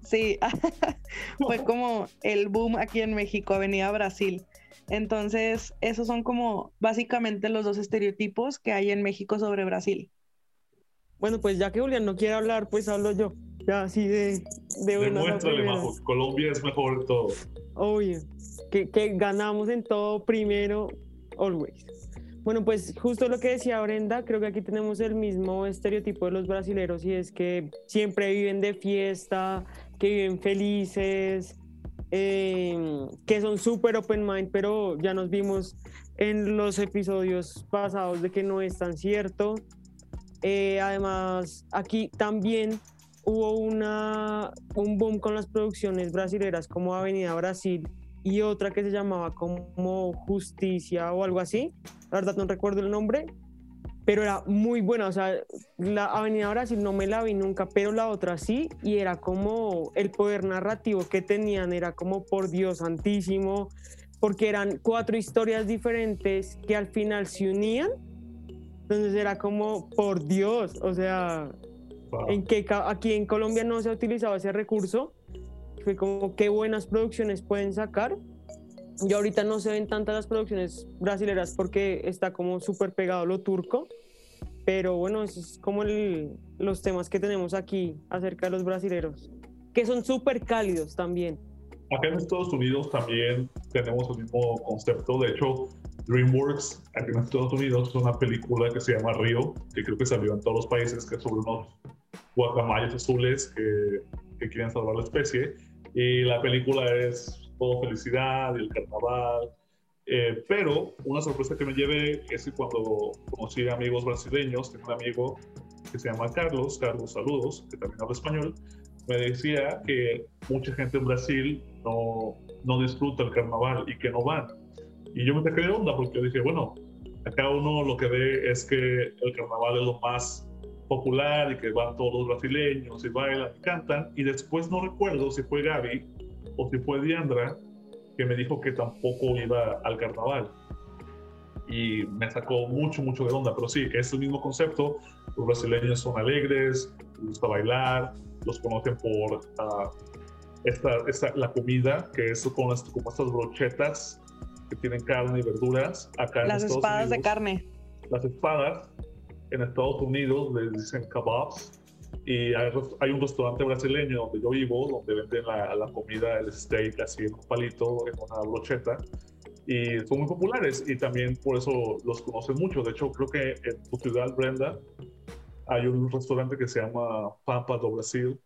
Sí, fue como el boom aquí en México, Avenida Brasil. Entonces, esos son como básicamente los dos estereotipos que hay en México sobre Brasil. Bueno, pues ya que Julián no quiere hablar, pues hablo yo. Ya así de, de Demuéstrale, Majo, Colombia es mejor de todo. Obvio, que, que ganamos en todo primero, always. Bueno, pues justo lo que decía Brenda, creo que aquí tenemos el mismo estereotipo de los brasileros y es que siempre viven de fiesta, que viven felices, em, que son súper open mind, pero ya nos vimos en los episodios pasados de que no es tan cierto. Eh, además, aquí también hubo una, un boom con las producciones brasileras como Avenida Brasil y otra que se llamaba como Justicia o algo así. La verdad no recuerdo el nombre, pero era muy buena. O sea, la Avenida Brasil no me la vi nunca, pero la otra sí. Y era como el poder narrativo que tenían, era como por Dios santísimo, porque eran cuatro historias diferentes que al final se unían. Entonces era como, por Dios, o sea, en que aquí en Colombia no se ha utilizado ese recurso. Fue como qué buenas producciones pueden sacar. Y ahorita no se ven tantas las producciones brasileras porque está como súper pegado lo turco. Pero bueno, esos es como los temas que tenemos aquí acerca de los brasileros, que son súper cálidos también. Acá en Estados Unidos también tenemos el mismo concepto. De hecho, DreamWorks, aquí en Estados Unidos, es una película que se llama Río, que creo que salió en todos los países, que es sobre unos guacamayos azules que, que quieren salvar la especie. Y la película es todo felicidad y el carnaval. Eh, pero una sorpresa que me llevé es que cuando conocí amigos brasileños, tengo un amigo que se llama Carlos, Carlos Saludos, que también habla español, me decía que mucha gente en Brasil no, no disfruta el carnaval y que no van. Y yo me saqué de onda porque dije, bueno, acá uno lo que ve es que el carnaval es lo más popular y que van todos los brasileños y bailan y cantan. Y después no recuerdo si fue Gaby o si fue Diandra que me dijo que tampoco iba al carnaval. Y me sacó mucho, mucho de onda. Pero sí, es el mismo concepto. Los brasileños son alegres, les gusta bailar, los conocen por uh, esta, esta, la comida, que es con las, como estas brochetas que tienen carne y verduras. Acá las espadas de carne. Las espadas en Estados Unidos les dicen kebabs y hay, un restaurante brasileño donde yo vivo donde venden la, la, comida, el steak así en un palito, en una brocheta y son muy populares y también por eso los conocen mucho. De hecho, creo que en tu ciudad, Brenda, hay un restaurante que se llama Pampa do Brasil.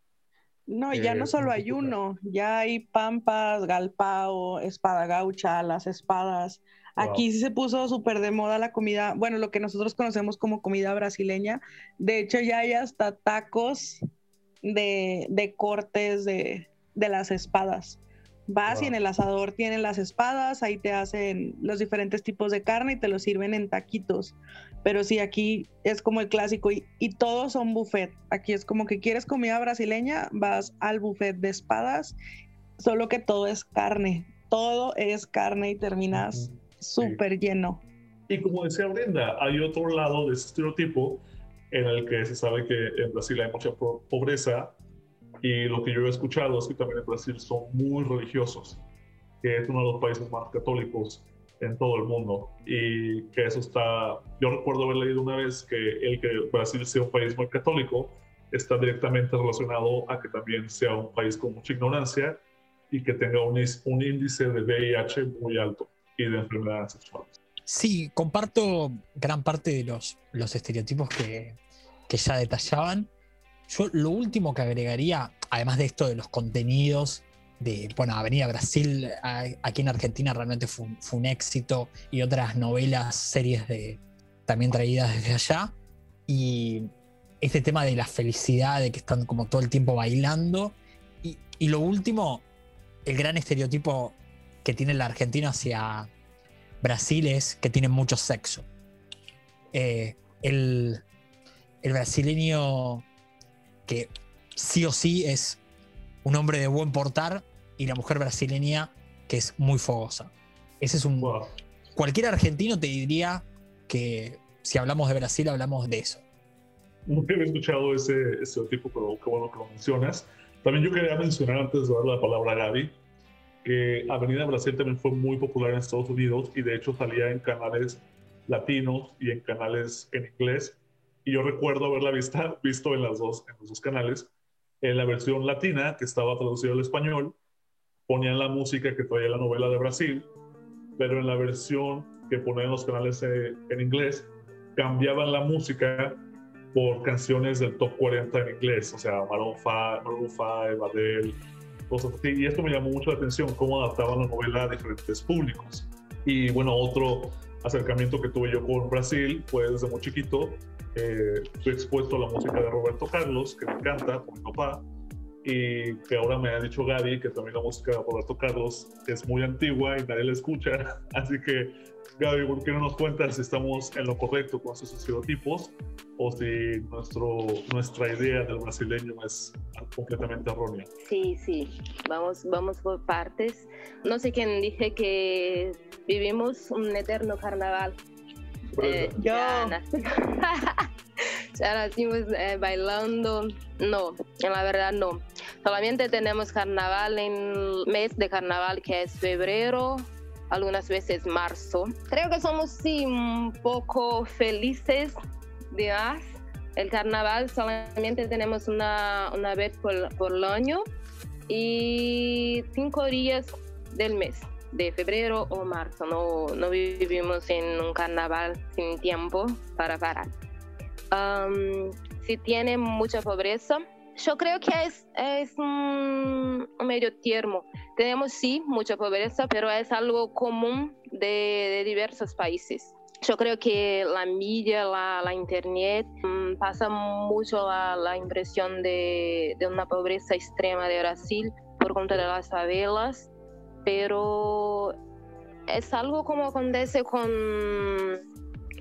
No, ya no solo hay uno, ya hay pampas, galpao, espada gaucha, las espadas. Aquí sí se puso súper de moda la comida, bueno, lo que nosotros conocemos como comida brasileña. De hecho, ya hay hasta tacos de, de cortes de, de, las espadas. Vas y en el asador tienen las espadas, ahí te hacen los diferentes tipos de carne y te los sirven en taquitos. Pero sí, aquí es como el clásico y, y todos son buffet. Aquí es como que quieres comida brasileña, vas al buffet de espadas, solo que todo es carne. Todo es carne y terminas súper lleno. Y como decía Brenda, hay otro lado de ese estereotipo en el que se sabe que en Brasil hay mucha pobreza y lo que yo he escuchado es que también en Brasil son muy religiosos, que es uno de los países más católicos en todo el mundo y que eso está, yo recuerdo haber leído una vez que el que Brasil sea un país muy católico está directamente relacionado a que también sea un país con mucha ignorancia y que tenga un, un índice de VIH muy alto y de enfermedades sexuales. Sí, comparto gran parte de los, los estereotipos que, que ya detallaban. Yo lo último que agregaría, además de esto de los contenidos, de, bueno, Avenida Brasil, aquí en Argentina realmente fue un, éxito, y otras novelas, series de, también traídas desde allá, y este tema de la felicidad, de que están como todo el tiempo bailando, y, y lo último, el gran estereotipo que tiene la Argentina hacia Brasil es que tienen mucho sexo. Eh, el, el brasileño que sí o sí es un hombre de buen portar y la mujer brasileña que es muy fogosa. Ese es un. Cualquier argentino te diría que si hablamos de Brasil, hablamos de eso. Nunca había escuchado ese estereotipo, pero qué bueno que lo mencionas. También yo quería mencionar antes de dar la palabra a Gaby que Avenida Brasil también fue muy popular en Estados Unidos y de hecho salía en canales latinos y en canales en inglés y yo recuerdo haberla vista, visto en, las dos, en los dos canales. En la versión latina, que estaba traducida al español, ponían la música que traía la novela de Brasil, pero en la versión que ponían los canales eh, en inglés, cambiaban la música por canciones del top 40 en inglés, o sea, Maroon 5, Adele, Y esto me llamó mucho la atención, cómo adaptaban la novela a diferentes públicos. Y bueno, otro acercamiento que tuve yo con Brasil fue desde muy chiquito eh, fui expuesto a la música de Roberto Carlos, que me encanta, por mi papá, y que ahora me ha dicho Gaby que también la música de Roberto Carlos es muy antigua y nadie la escucha. Así que, Gaby, ¿por qué no nos cuentas si estamos en lo correcto con esos estereotipos o si nuestro, nuestra idea del brasileño es completamente errónea? Sí, sí, vamos, vamos por partes. No sé quién dije que vivimos un eterno carnaval eh, yo. Ya, nacimos eh, bailando. No, en la verdad no. Solamente tenemos carnaval en el mes de carnaval que es febrero, algunas veces marzo. Creo que somos sí un poco felices de más. El carnaval solamente tenemos una, una vez por, por el año y cinco días del mes de febrero o marzo. No, no vivimos en un carnaval sin tiempo para parar. si tiene mucha pobreza, yo creo que es, es un, medio tierno. Tenemos sí mucha pobreza, pero es algo común de, diversos países. Yo creo que la media, la, la internet, mm, pasa mucho la, la impresión de, de, una pobreza extrema de Brasil por cuenta de las favelas pero es algo como acontece con,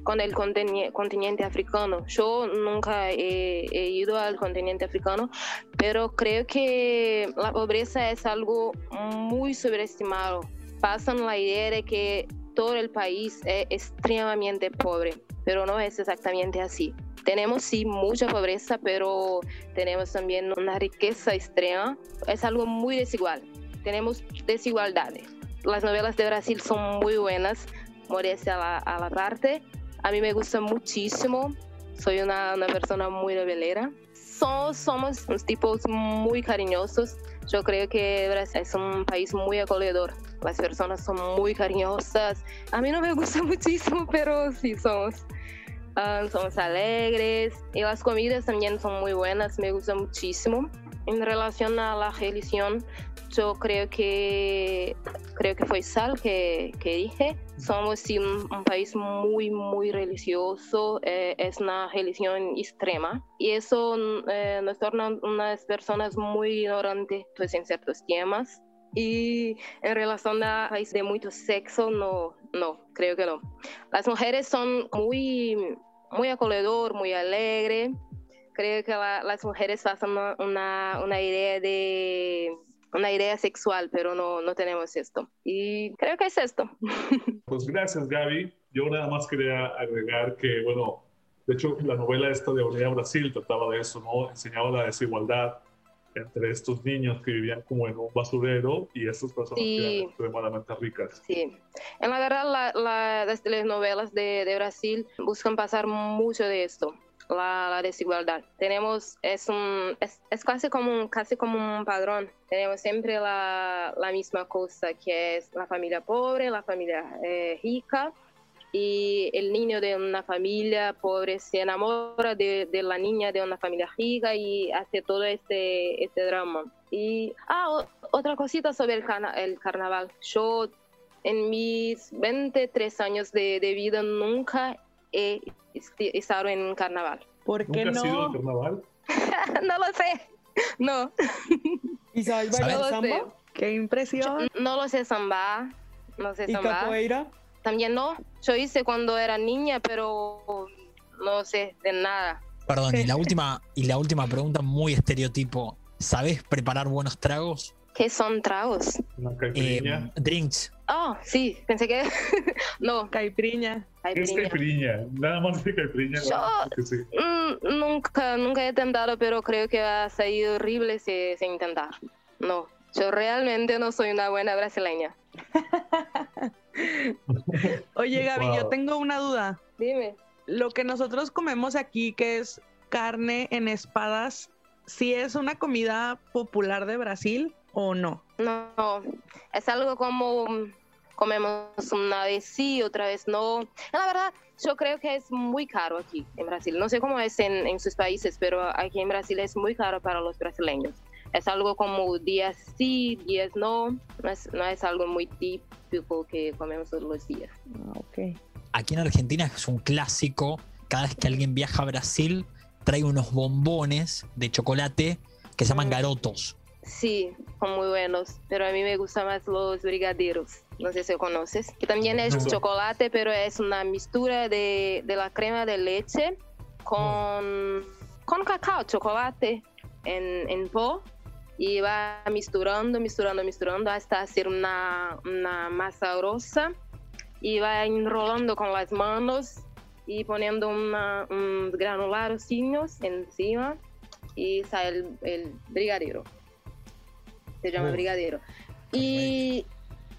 con el continente africano. Yo nunca he, ido al continente africano, pero creo que la pobreza es algo muy sobreestimado. Pasan la idea de que todo el país es extremadamente pobre, pero no es exactamente así. Tenemos sí mucha pobreza, pero tenemos también una riqueza extrema. Es algo muy desigual tenemos desigualdades. Las novelas de Brasil son muy buenas, Morece a la, a la parte. A mí me gusta muchísimo, soy una, una persona muy rebelera. Somos, somos unos tipos muy cariñosos. Yo creo que Brasil es un país muy acogedor. Las personas son muy cariñosas. A mí no me gusta muchísimo, pero sí somos. Uh, somos alegres y las comidas también son muy buenas, me gusta muchísimo. En relación a la religión, yo creo que creo que fue Sal que, que dije somos un, país muy muy religioso eh, es una religión extrema y eso eh, nos torna unas personas muy ignorantes pues en ciertos temas Y en relación a país de mucho sexo, no, no, creo que no. Las mujeres son muy, muy acogedor, muy alegre. Creo que la- las mujeres pasan una, una idea de una idea sexual, pero no, no tenemos esto. Y creo que es esto. Pues gracias, Gaby. Yo nada más quería agregar que, bueno, de hecho, la novela esta de Orilla Brasil trataba de eso, ¿no? Enseñaba la desigualdad entre estos niños que vivían como en un basurero y estas personas que Sí. eran extremadamente ricas. Sí, en la verdad la- la- las telenovelas de, de Brasil buscan pasar mucho de esto, la, desigualdad. Tenemos, es, un, es, casi, como un, casi como un padrón. Tenemos siempre la, la misma cosa, que es la familia pobre, la familia eh, rica, y el niño de una familia pobre se enamora de, de la niña de una familia rica y hace todo este, este drama. Y, ah, otra cosita sobre el, carna- el carnaval. Yo en mis 23 años de, de vida nunca he estado en carnaval. ¿Por qué ¿Nunca has ido al no? carnaval? no lo sé. No, ¿Y sabes bailar no lo samba? sé. Qué impresión. No lo sé samba. No sé ¿Y samba. capoeira? También no. Yo hice cuando era niña, pero no sé de nada. Perdón, y la última, y la última pregunta, muy estereotipo. ¿Sabes preparar buenos tragos? ¿Qué son tragos? Una Eh, drinks. Oh, sí, pensé que. no, Caipriña. ¿Qué es caipirinha? Nada más de caipirinha. Yo- ¿no? Que sí. Mm, nunca, nunca he intentado, pero creo que va a salir horrible si, si intentar. No, yo realmente no soy una buena brasileña. Oye, Gaby, yo tengo una duda. Dime. Lo que nosotros comemos aquí, que es carne en espadas, ¿sí es una comida popular de Brasil o no? No, es algo como comemos una vez sí, otra vez no. La verdad, yo creo que es muy caro aquí en Brasil. No sé cómo es en, en sus países, pero aquí en Brasil es muy caro para los brasileños. Es algo como días sí, días no. No es, no es algo muy típico que comemos todos los días. Ah, ok. Aquí en Argentina es un clásico. Cada vez que alguien viaja a Brasil, trae unos bombones de chocolate que se llaman Mm. garotos. Sí, son muy buenos, pero a mí me gustan más los brigadeiros. No sé si conoces. Que también es No. chocolate, pero es una mixtura de, de la crema de leche con, con cacao, chocolate en, en po. Y va misturando, misturando, misturando hasta hacer una, una masa grosa. Y va enrolando con las manos y poniendo una, unos granularocinhos encima. Y sale el, el brigadeiro se llama brigadero. Y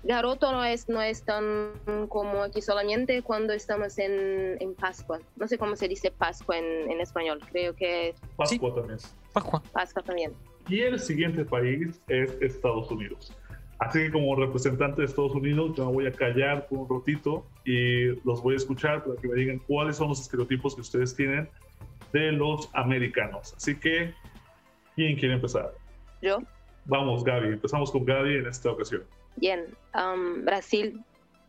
garoto no es, no es tan como aquí solamente cuando estamos en, en Pascua. No sé cómo se dice Pascua en, en español, creo que Pascua también. Pascua. Pascua también. Y el siguiente país es Estados Unidos. Así que como representante de Estados Unidos, yo me voy a callar por un ratito y los voy a escuchar para que me digan cuáles son los estereotipos que ustedes tienen de los americanos. Así que, ¿quién quiere empezar? Yo, Vamos, Gaby. Empezamos con Gaby en esta ocasión. bien, um, Brasil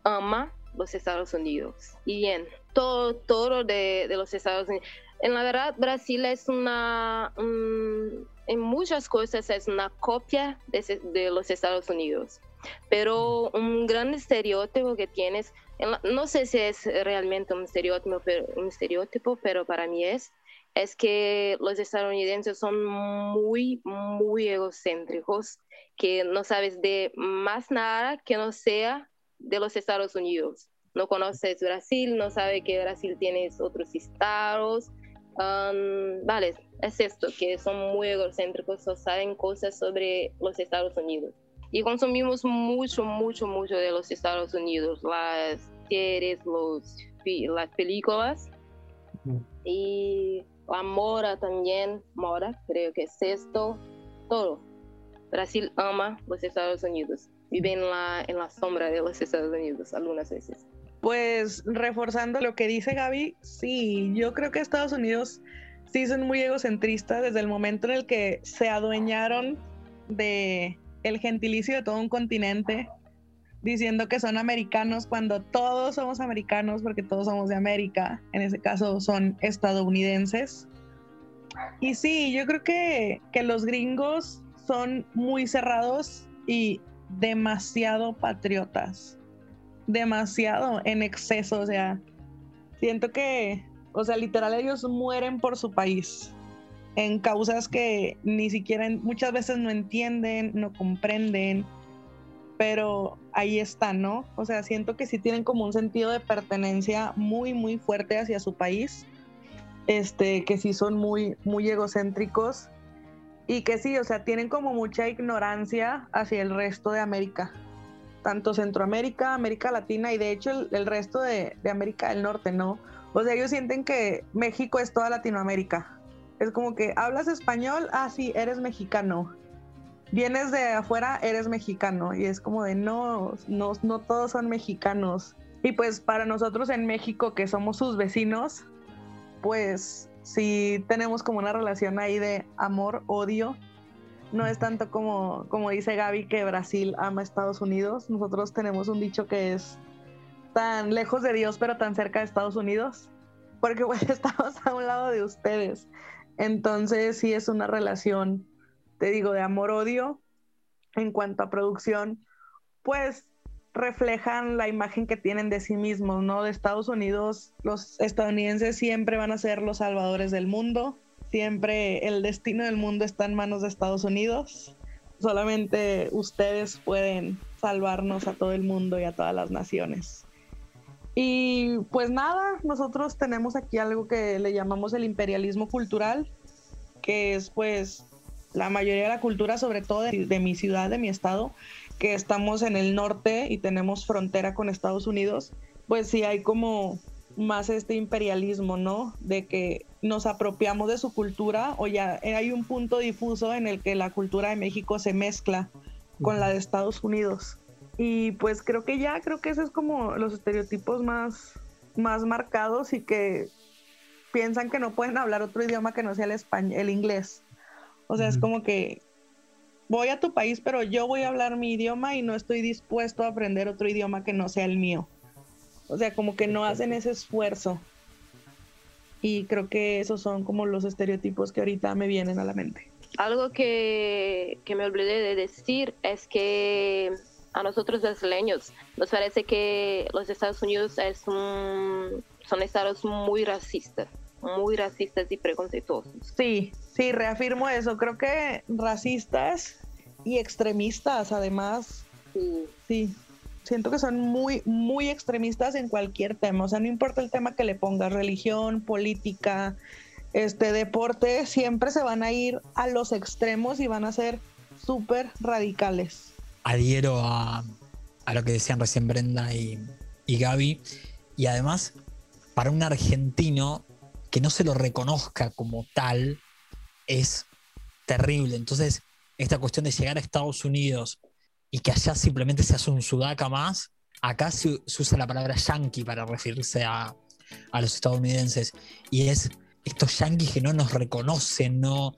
ama los Estados Unidos. Y bien, todo, todo de, de los Estados Unidos. En la verdad, Brasil es una, un- en muchas cosas es una copia de, de los Estados Unidos. Pero un gran estereotipo que tienes, en la- no sé si es realmente un estereotipo, pero, un estereotipo, pero para mí es, es que los estadounidenses son muy, muy egocéntricos, que no sabes de más nada que no sea de los Estados Unidos. No conoces Brasil, no sabes que Brasil tiene otros estados. Um, vale, es esto, que son muy egocéntricos o saben cosas sobre los Estados Unidos. Y consumimos mucho, mucho, mucho de los Estados Unidos, las series, los, las películas y la mora también, mora, creo que es esto, todo. Brasil ama los Estados Unidos, vive en la, en la sombra de los Estados Unidos algunas veces. Pues reforzando lo que dice Gaby, sí, yo creo que Estados Unidos sí son muy egocentristas desde el momento en el que se adueñaron de el gentilicio de todo un continente, diciendo que son americanos cuando todos somos americanos porque todos somos de América, en ese caso son estadounidenses. Y sí, yo creo que, que los gringos son muy cerrados y demasiado patriotas, demasiado en exceso, o sea, siento que, o sea, literal ellos mueren por su país en causas que ni siquiera muchas veces no entienden, no comprenden, pero ahí están, ¿no? O sea, siento que sí tienen como un sentido de pertenencia muy, muy fuerte hacia su país, este, que sí son muy, muy egocéntricos y que sí, o sea, tienen como mucha ignorancia hacia el resto de América, tanto Centroamérica, América Latina y de hecho el, resto de, de América del Norte, ¿no? O sea, ellos sienten que México es toda Latinoamérica es como que hablas español, ah, sí, eres mexicano. Vienes de afuera, eres mexicano. Y es como de no, no, no todos son mexicanos. Y pues para nosotros en México, que somos sus vecinos, pues sí tenemos como una relación ahí de amor-odio. No es tanto como, como dice Gaby que Brasil ama a Estados Unidos. Nosotros tenemos un dicho que es tan lejos de Dios, pero tan cerca de Estados Unidos. Porque pues estamos a un lado de ustedes. Entonces sí es una relación, te digo, de amor-odio. En cuanto a producción, pues reflejan la imagen que tienen de sí mismos, ¿no? De Estados Unidos, los estadounidenses siempre van a ser los salvadores del mundo, siempre el destino del mundo está en manos de Estados Unidos, solamente ustedes pueden salvarnos a todo el mundo y a todas las naciones. Y pues nada, nosotros tenemos aquí algo que le llamamos el imperialismo cultural, que es pues la mayoría de la cultura, sobre todo de, mi ciudad, de mi estado, que estamos en el norte y tenemos frontera con Estados Unidos, pues sí hay como más este imperialismo, ¿no? De que nos apropiamos de su cultura o ya hay un punto difuso en el que la cultura de México se mezcla con la de Estados Unidos. Y pues creo que ya, creo que esos es como los estereotipos más, más marcados y que piensan que no pueden hablar otro idioma que no sea el español, el inglés. O sea, es como que voy a tu país, pero yo voy a hablar mi idioma y no estoy dispuesto a aprender otro idioma que no sea el mío. O sea, como que no hacen ese esfuerzo. Y creo que esos son como los estereotipos que ahorita me vienen a la mente. Algo que, que me olvidé de decir es que a nosotros brasileños nos parece que los Estados Unidos es un, son estados muy racistas, muy racistas y preconceituosos. Sí, sí, reafirmo eso. Creo que racistas y extremistas, además. Sí. sí. Siento que son muy, muy extremistas en cualquier tema. O sea, no importa el tema que le pongas, religión, política, este deporte, siempre se van a ir a los extremos y van a ser súper radicales adhiero a, lo que decían recién Brenda y, y Gaby. Y además, para un argentino que no se lo reconozca como tal es terrible. Entonces, esta cuestión de llegar a Estados Unidos y que allá simplemente se hace un sudaca más, acá se, usa la palabra yankee para referirse a, a, los estadounidenses. Y es estos yankees que no nos reconocen, ¿no?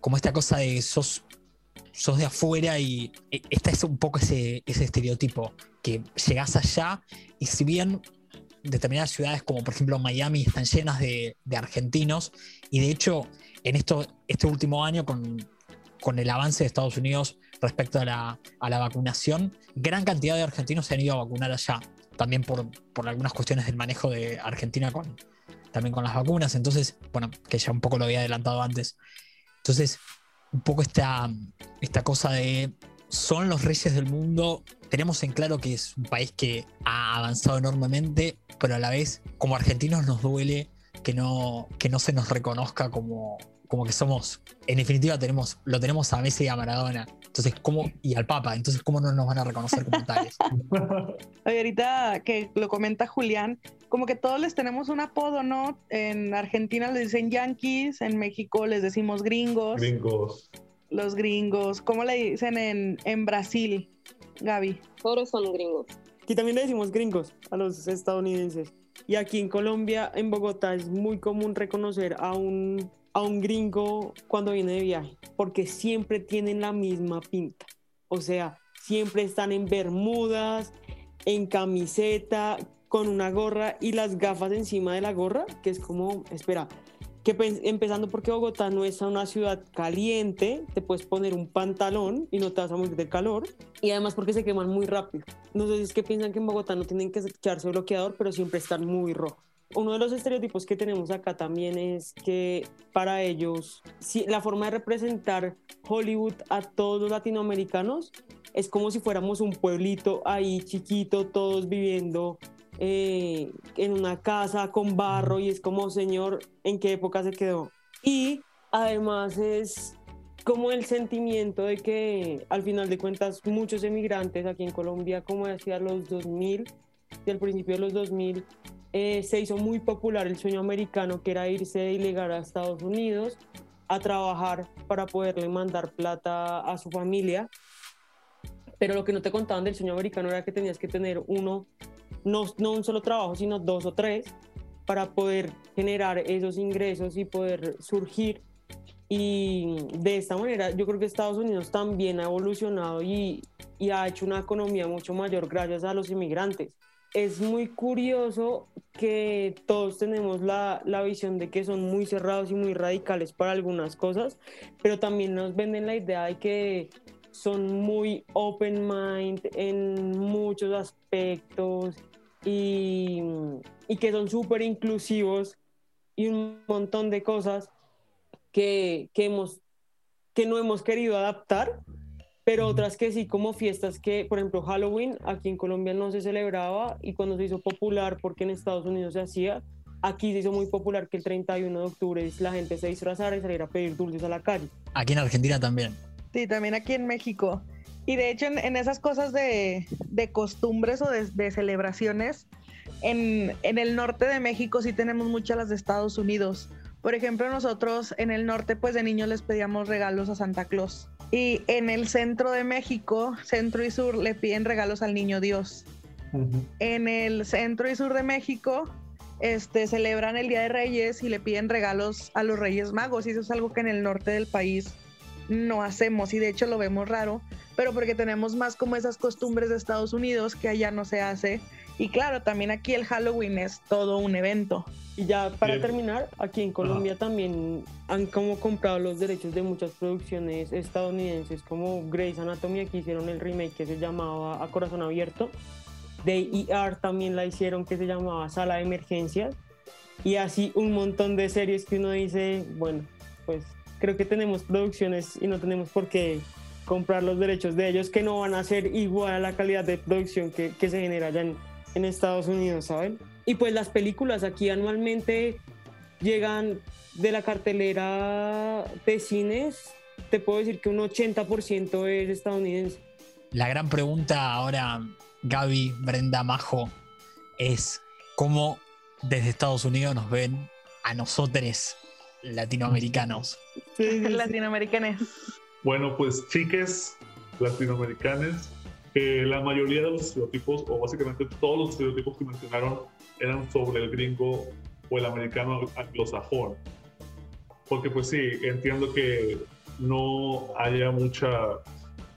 Como esta cosa de sos sos de afuera y e, esta es un poco ese, estereotipo, que llegás allá y si bien determinadas ciudades como por ejemplo Miami están llenas de, argentinos y de hecho en esto, este último año con, el avance de Estados Unidos respecto a la, vacunación, gran cantidad de argentinos se han ido a vacunar allá, también por, por algunas cuestiones del manejo de Argentina con, también con las vacunas, entonces, bueno, que ya un poco lo había adelantado antes. Entonces, un poco esta, esta cosa de son los reyes del mundo. Tenemos en claro que es un país que ha avanzado enormemente, pero a la vez, como argentinos, nos duele que no, que no se nos reconozca como, como que somos, en definitiva tenemos, lo tenemos a Messi y a Maradona. Entonces, ¿cómo? Y al Papa. Entonces, ¿cómo no nos van a reconocer como tales? Oye, ahorita que lo comenta Julián, como que todos les tenemos un apodo, ¿no? En Argentina les dicen yankees, en México les decimos gringos. Gringos. Los gringos. ¿Cómo le dicen en, en Brasil, Gaby? Todos son gringos. Aquí también le decimos gringos a los estadounidenses. Y aquí en Colombia, en Bogotá, es muy común reconocer a un a un gringo cuando viene de viaje, porque siempre tienen la misma pinta. O sea, siempre están en bermudas, en camiseta, con una gorra y las gafas encima de la gorra, que es como, espera, que empezando porque Bogotá no es una ciudad caliente, te puedes poner un pantalón y no te vas a morir de calor, y además porque se queman muy rápido. No sé si es que piensan que en Bogotá no tienen que echarse bloqueador, pero siempre están muy rojos. Uno de los estereotipos que tenemos acá también es que para ellos si, la forma de representar Hollywood a todos los latinoamericanos es como si fuéramos un pueblito ahí chiquito, todos viviendo eh, en una casa con barro y es como, señor, ¿en qué época se quedó? Y además es como el sentimiento de que al final de cuentas muchos emigrantes aquí en Colombia, como decía los 2000, y al principio de los 2000, eh, se hizo muy popular el sueño americano que era irse ilegal a Estados Unidos a trabajar para poderle mandar plata a su familia. Pero lo que no te contaban del sueño americano era que tenías que tener uno no, un solo trabajo, sino dos o tres, para poder generar esos ingresos y poder surgir. Y de esta manera yo creo que Estados Unidos también ha evolucionado y, y ha hecho una economía mucho mayor gracias a los inmigrantes. Es muy curioso que todos tenemos la, la, visión de que son muy cerrados y muy radicales para algunas cosas, pero también nos venden la idea de que son muy open mind en muchos aspectos y, y que son súper inclusivos y un montón de cosas que, que, hemos, que no hemos querido adaptar, pero otras que sí, como fiestas que, por ejemplo, Halloween aquí en Colombia no se celebraba y cuando se hizo popular, porque en Estados Unidos se hacía, aquí se hizo muy popular que el 31 de octubre la gente se disfrazara y saliera a pedir dulces a la calle. Aquí en Argentina también. Sí, también aquí en México. Y de hecho, en, esas cosas de, costumbres o de, celebraciones, en, el norte de México sí tenemos muchas las de Estados Unidos. Por ejemplo, nosotros en el norte, pues de niños les pedíamos regalos a Santa Claus. Y en el centro de México, centro y sur, le piden regalos al niño Dios. En el centro y sur de México, este, celebran el Día de Reyes y le piden regalos a los Reyes Magos. Y eso es algo que en el norte del país no hacemos y de hecho lo vemos raro, pero porque tenemos más como esas costumbres de Estados Unidos que allá no se hace. Y claro, también aquí el Halloween es todo un evento. Y ya para terminar, aquí en Colombia también han como comprado los derechos de muchas producciones estadounidenses como Grey's Anatomy, aquí hicieron el remake que se llamaba A Corazón Abierto. De ER también la hicieron que se llamaba Sala de Emergencias. Y así un montón de series que uno dice, bueno, pues creo que tenemos producciones y no tenemos por qué comprar los derechos de ellos que no van a ser igual a la calidad de producción que, que se genera allá en, en, Estados Unidos, ¿saben? Y pues las películas aquí anualmente llegan de la cartelera de cines, te puedo decir que un 80% es estadounidense. La gran pregunta ahora, Gaby, Brenda, Majo, es cómo desde Estados Unidos nos ven a nosotros latinoamericanos. Latinoamericanos. Bueno, pues chiques latinoamericanos, la mayoría de los estereotipos, o básicamente todos los estereotipos que mencionaron, eran sobre el gringo o el americano anglosajón. Porque pues sí, entiendo que no haya mucha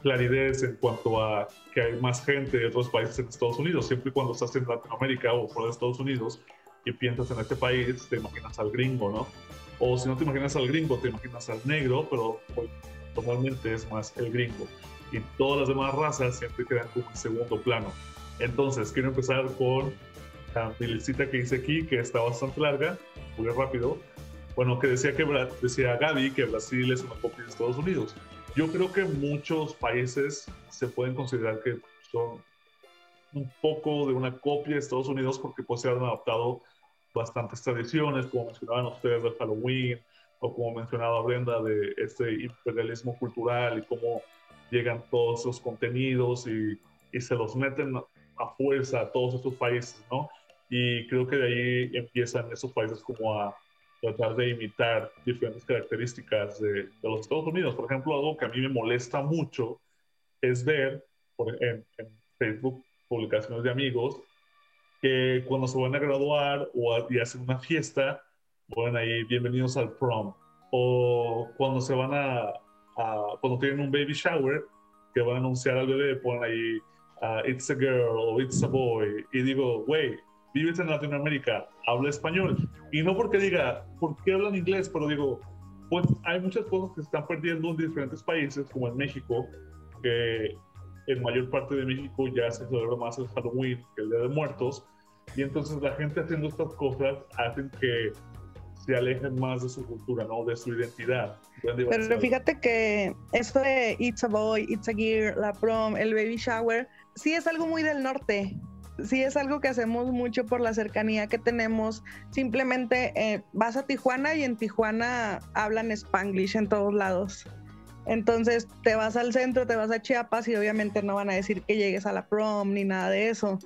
claridad en cuanto a que hay más gente de otros países en Estados Unidos, siempre y cuando estás en Latinoamérica o fuera de Estados Unidos y piensas en este país, te imaginas al gringo, ¿no? O si no te imaginas al gringo, te imaginas al negro, pero pues, normalmente es más el gringo. Y todas las demás razas siempre quedan como en segundo plano. Entonces, quiero empezar con la listita que hice aquí, que está bastante larga, muy rápido. Bueno, que decía, que decía Gaby que Brasil es una copia de Estados Unidos. Yo creo que muchos países se pueden considerar que son un poco de una copia de Estados Unidos porque pues se han adaptado bastantes tradiciones, como mencionaban ustedes del Halloween, o como mencionaba Brenda, de este imperialismo cultural y cómo llegan todos esos contenidos y, y se los meten a fuerza a todos estos países, ¿no? Y creo que de ahí empiezan esos países como a tratar de imitar diferentes características de, de los Estados Unidos. Por ejemplo, algo que a mí me molesta mucho es ver por, en, en Facebook publicaciones de amigos que cuando se van a graduar o y hacen una fiesta, ponen ahí bienvenidos al prom. O cuando se van a, cuando tienen un baby shower, que van a anunciar al bebé, ponen ahí uh, it's a girl o it's a boy. Y digo, güey, vives en Latinoamérica, habla español. Y no porque diga, ¿por qué hablan inglés? Pero digo, pues hay muchas cosas que se están perdiendo en diferentes países, como en México, que en mayor parte de México ya se celebra más el Halloween que el Día de Muertos. Y entonces la gente haciendo estas cosas hacen que se alejen más de su cultura, ¿no? De su identidad. Pero fíjate que eso de It's a Boy, It's a Gear, la prom, el baby shower, sí es algo muy del norte. Sí es algo que hacemos mucho por la cercanía que tenemos. Simplemente eh, vas a Tijuana y en Tijuana hablan spanglish en todos lados. Entonces te vas al centro, te vas a Chiapas y obviamente no van a decir que llegues a la prom ni nada de eso.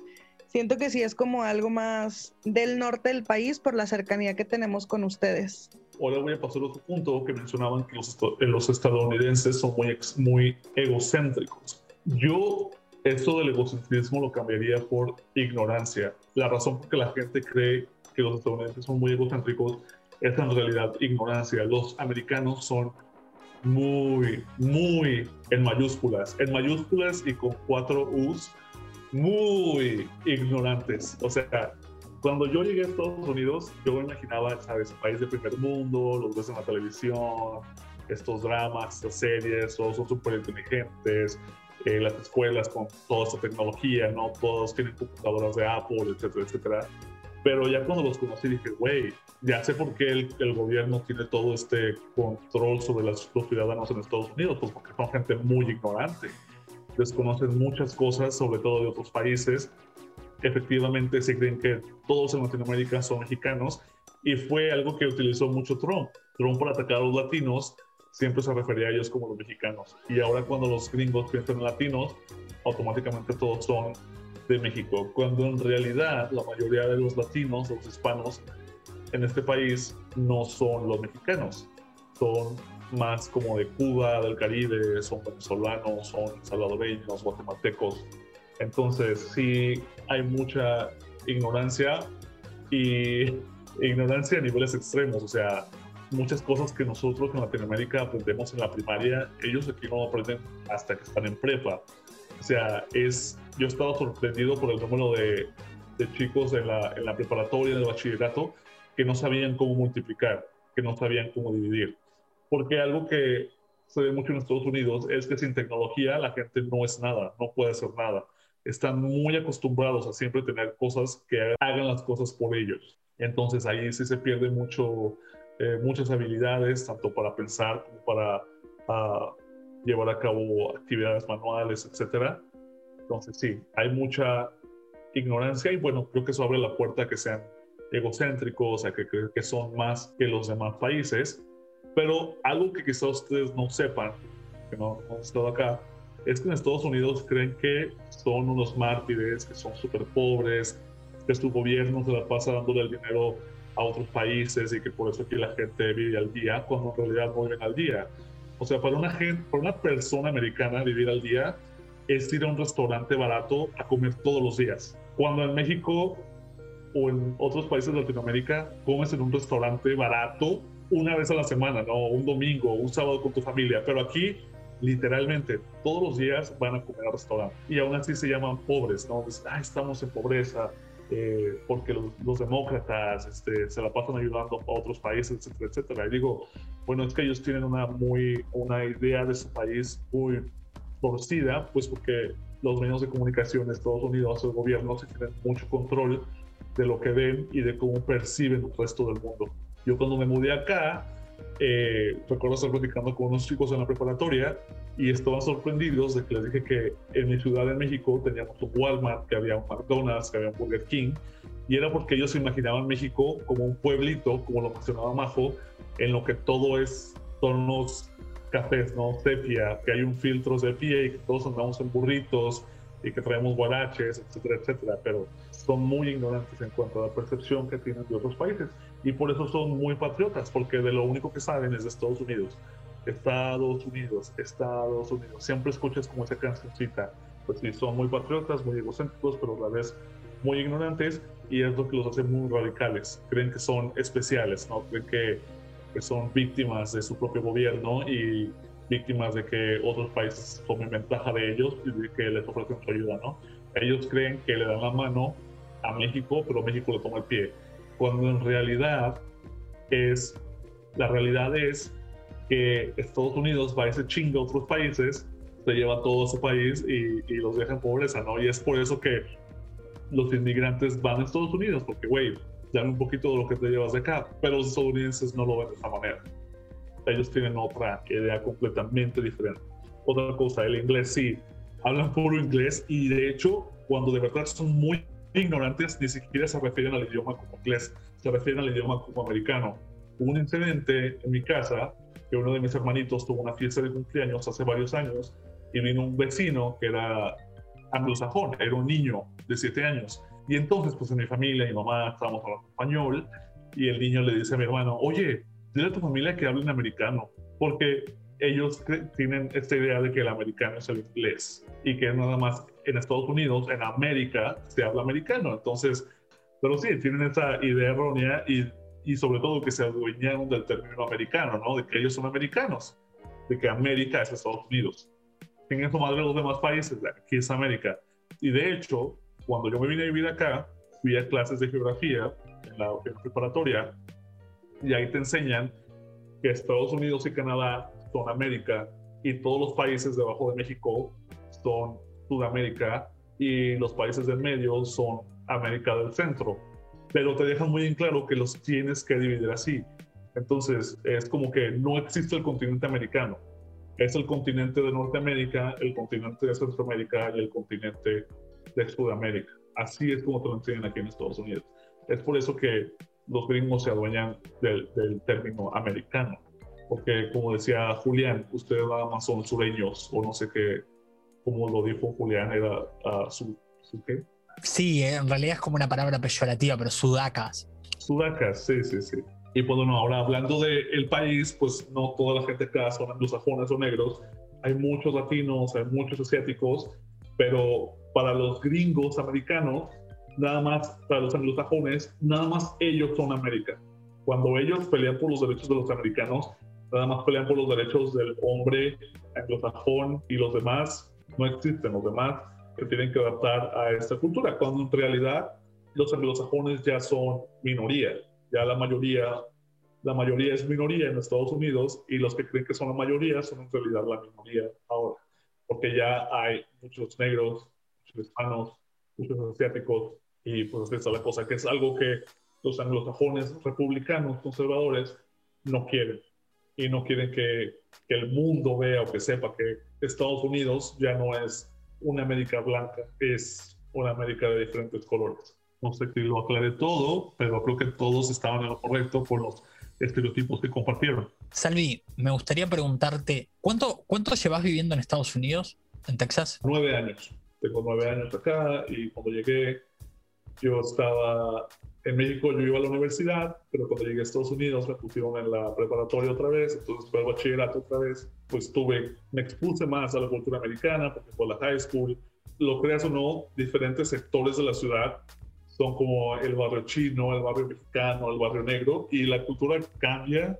Siento que sí es como algo más del norte del país por la cercanía que tenemos con ustedes. Ahora voy a pasar a otro punto que mencionaban que los, los estadounidenses son muy, muy egocéntricos. Yo esto del egocentrismo lo cambiaría por ignorancia. La razón por que la gente cree que los estadounidenses son muy egocéntricos es en realidad ignorancia. Los americanos son muy, muy en mayúsculas, en mayúsculas y con cuatro U's, muy ignorantes. O sea, cuando yo llegué a Estados Unidos, yo me imaginaba, ¿sabes? País de primer mundo, los ves en la televisión, estos dramas, estas series, todos son súper inteligentes, eh, las escuelas con toda esta tecnología, ¿no? Todos tienen computadoras de Apple, etcétera, etcétera. Pero ya cuando los conocí dije, güey, ya sé por qué el, el, gobierno tiene todo este control sobre los ciudadanos en Estados Unidos, pues porque son gente muy ignorante, desconocen muchas cosas, sobre todo de otros países. Efectivamente, se creen que todos en Latinoamérica son mexicanos y fue algo que utilizó mucho Trump. Trump para atacar a los latinos siempre se refería a ellos como los mexicanos. Y ahora cuando los gringos piensan en latinos, automáticamente todos son de México, cuando en realidad la mayoría de los latinos, los hispanos en este país no son los mexicanos, son más como de Cuba, del Caribe, son venezolanos, son salvadoreños, guatemaltecos. Entonces sí hay mucha ignorancia y ignorancia a niveles extremos, o sea, muchas cosas que nosotros en Latinoamérica aprendemos en la primaria, ellos aquí no aprenden hasta que están en prepa. O sea, es, yo estaba sorprendido por el número de, de chicos en la, en la preparatoria, en el bachillerato, que no sabían cómo multiplicar, que no sabían cómo dividir. Porque algo que se ve mucho en Estados Unidos es que sin tecnología la gente no es nada, no puede hacer nada. Están muy acostumbrados a siempre tener cosas que hagan las cosas por ellos. Entonces ahí sí se pierde mucho, eh, muchas habilidades, tanto para pensar como para uh, llevar a cabo actividades manuales, etcétera. Entonces sí, hay mucha ignorancia y bueno, creo que eso abre la puerta a que sean egocéntricos, sea, que, que son más que los demás países. Pero algo que quizás ustedes no sepan, que no, no han estado acá, es que en Estados Unidos creen que son unos mártires, que son súper pobres, que su gobierno se la pasa dándole el dinero a otros países y que por eso aquí la gente vive al día, cuando en realidad no viven al día. O sea, para una, gente, para una persona americana vivir al día es ir a un restaurante barato a comer todos los días. Cuando en México o en otros países de Latinoamérica comes en un restaurante barato una vez a la semana, ¿no? Un domingo, un sábado con tu familia. Pero aquí, literalmente, todos los días van a comer al restaurante. Y aún así se llaman pobres, ¿no? ah, estamos en pobreza, eh, porque los, los demócratas este, se la pasan ayudando a otros países, etcétera, etcétera. Y digo, bueno, es que ellos tienen una, muy, una idea de su país muy torcida, pues porque los medios de comunicación de Estados Unidos, el gobierno, se tienen mucho control de lo que ven y de cómo perciben el resto del mundo. Yo cuando me mudé acá, eh, recuerdo estar platicando con unos chicos en la preparatoria y estaban sorprendidos de que les dije que en mi ciudad de México teníamos un Walmart, que había un McDonald's, que había un Burger King, y era porque ellos se imaginaban México como un pueblito, como lo mencionaba Majo, en lo que todo es tonos cafés, ¿no? Sepia, que hay un filtro sepia y que todos andamos en burritos y que traemos guaraches, etcétera, etcétera, pero son muy ignorantes en cuanto a la percepción que tienen de otros países y por eso son muy patriotas, porque de lo único que saben es de Estados Unidos. Estados Unidos, Estados Unidos. Siempre escuchas como esa cancioncita. Pues sí, son muy patriotas, muy egocéntricos, pero a la vez muy ignorantes y es lo que los hace muy radicales. Creen que son especiales, ¿no? Creen que, que son víctimas de su propio gobierno y víctimas de que otros países tomen ventaja de ellos y de que les ofrecen su ayuda, ¿no? Ellos creen que le dan la mano a México, pero México le toma el pie. Cuando en realidad es, la realidad es que Estados Unidos va a ese chingo a otros países, se lleva todo su país y, y, los deja en pobreza, ¿no? Y es por eso que los inmigrantes van a Estados Unidos, porque, güey, dame un poquito de lo que te llevas de acá, pero los estadounidenses no lo ven de esa manera. Ellos tienen otra idea completamente diferente. Otra cosa, el inglés sí, hablan puro inglés y de hecho, cuando de verdad son muy ignorantes, ni siquiera se refieren al idioma como inglés, se refieren al idioma como americano. Hubo un incidente en mi casa que uno de mis hermanitos tuvo una fiesta de cumpleaños hace varios años y vino un vecino que era anglosajón, era un niño de 7 años. Y entonces, pues en mi familia, mi mamá, estábamos hablando español y el niño le dice a mi hermano, oye, dile a tu familia que hablen americano, porque ellos tienen esta idea de que el americano es el inglés y que nada más en Estados Unidos, en América, se habla americano. Entonces, pero sí, tienen esa idea errónea y, y sobre todo que se adueñaron del término americano, ¿no? De que ellos son americanos, de que América es Estados Unidos. En su madre los demás países, aquí es América. Y de hecho, cuando yo me vine a vivir acá, fui a clases de geografía en la, preparatoria y ahí te enseñan que Estados Unidos y Canadá son América y todos los países debajo de México son Sudamérica y los países del medio son América del Centro. Pero te dejan muy en claro que los tienes que dividir así. Entonces es como que no existe el continente americano. Es el continente de Norteamérica, el continente de Centroamérica y el continente de Sudamérica. Así es como te lo enseñan aquí en Estados Unidos. Es por eso que los gringos se adueñan del, término americano. Porque, como decía Julián, ustedes nada más son sureños, o no sé qué, como lo dijo Julián, era uh, su, qué? Sí, eh, en realidad es como una palabra peyorativa, pero sudacas. Sudacas, sí, sí, sí. Y pues bueno, ahora hablando del país, pues no toda la gente acá son anglosajones o negros. Hay muchos latinos, hay muchos asiáticos, pero para los gringos americanos, nada más, para los anglosajones, nada más ellos son América. Cuando ellos pelean por los derechos de los americanos, nada más pelean por los derechos del hombre anglosajón y los demás no existen, los demás que tienen que adaptar a esta cultura, cuando en realidad los anglosajones ya son minoría, ya la mayoría, la mayoría es minoría en Estados Unidos y los que creen que son la mayoría son en realidad la minoría ahora, porque ya hay muchos negros, hispanos, muchos asiáticos, y pues esa es la cosa, que es algo que los anglosajones republicanos conservadores no quieren. Y no quieren que, el mundo vea o que sepa que Estados Unidos ya no es una América blanca, es una América de diferentes colores. No sé si lo aclaré todo, pero creo que todos estaban en lo correcto por los estereotipos que compartieron. Salvi, me gustaría preguntarte, ¿cuánto, cuánto llevas viviendo en Estados Unidos, en Texas? Nueve años tengo nueve años acá y cuando llegué yo estaba en México, yo iba a la universidad, pero cuando llegué a Estados Unidos me pusieron en la preparatoria otra vez, entonces fue al bachillerato otra vez, pues tuve, me expuse más a la cultura americana porque fue la high school, lo creas o no, diferentes sectores de la ciudad son como el barrio chino, el barrio mexicano, el barrio negro y la cultura cambia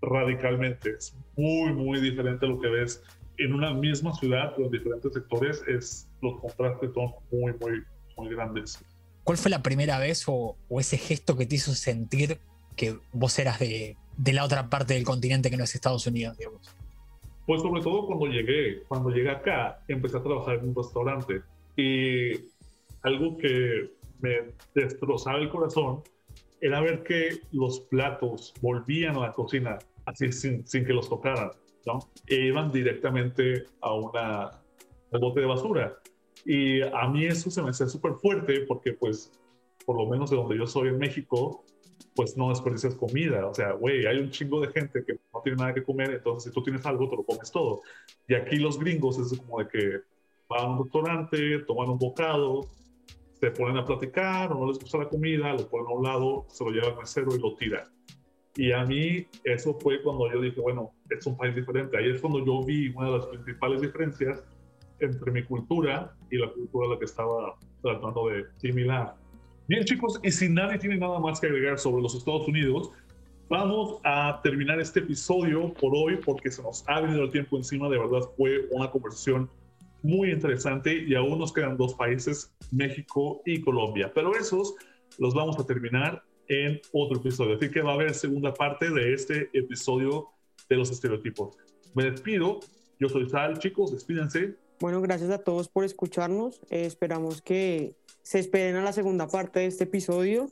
radicalmente, es muy, muy diferente a lo que ves en una misma ciudad, pero en diferentes sectores, es, los contrastes son muy, muy, muy grandes. ¿Cuál fue la primera vez o, ese gesto que te hizo sentir que vos eras de, de, la otra parte del continente que no es Estados Unidos, digamos? Pues sobre todo cuando llegué, cuando llegué acá, empecé a trabajar en un restaurante y algo que me destrozaba el corazón era ver que los platos volvían a la cocina así sin, sin que los tocaran. E iban directamente a una un bote de basura. Y a mí eso se me hace súper fuerte porque, pues, por lo menos de donde yo soy en México, pues no desperdicias comida. O sea, güey, hay un chingo de gente que no tiene nada que comer, entonces si tú tienes algo, te lo comes todo. Y aquí los gringos es como de que van a un restaurante, toman un bocado, se ponen a platicar, o no les gusta la comida, lo ponen a un lado, se lo llevan al mesero y lo tiran. Y a mí eso fue cuando yo dije, bueno, es un país diferente. Ahí es cuando yo vi una de las principales diferencias entre mi cultura y la cultura a la que estaba tratando de similar. Bien chicos, y si nadie tiene nada más que agregar sobre los Estados Unidos, vamos a terminar este episodio por hoy porque se nos ha venido el tiempo encima. De verdad fue una conversación muy interesante y aún nos quedan dos países, México y Colombia. Pero esos los vamos a terminar en otro episodio. Así que va a haber segunda parte de este episodio de los estereotipos. Me despido. Yo soy Sal, chicos, despídense. Bueno, gracias a todos por escucharnos. Eh, esperamos que se esperen a la segunda parte de este episodio.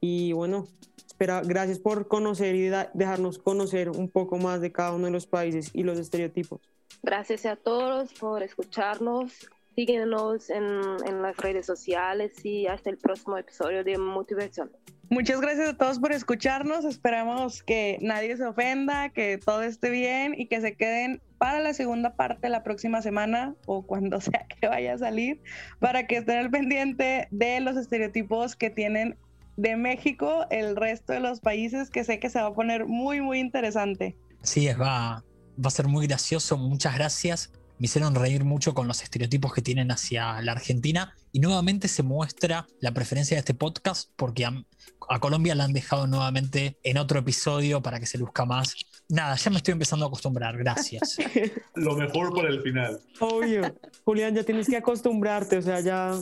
Y bueno, espera, gracias por conocer y dejarnos conocer un poco más de cada uno de los países y los estereotipos. Gracias a todos por escucharnos. Síguenos en, en las redes sociales y hasta el próximo episodio de Motivación. Muchas gracias a todos por escucharnos. Esperamos que nadie se ofenda, que todo esté bien y que se queden para la segunda parte la próxima semana o cuando sea que vaya a salir, para que estén al pendiente de los estereotipos que tienen de México, el resto de los países, que sé que se va a poner muy, muy interesante. Sí, va, va a ser muy gracioso. Muchas gracias me hicieron reír mucho con los estereotipos que tienen hacia la Argentina y nuevamente se muestra la preferencia de este podcast porque a, Colombia la han dejado nuevamente en otro episodio para que se luzca más. Nada, ya me estoy empezando a acostumbrar, gracias. Lo mejor para el final. Obvio, Julián, ya tienes que acostumbrarte, o sea, ya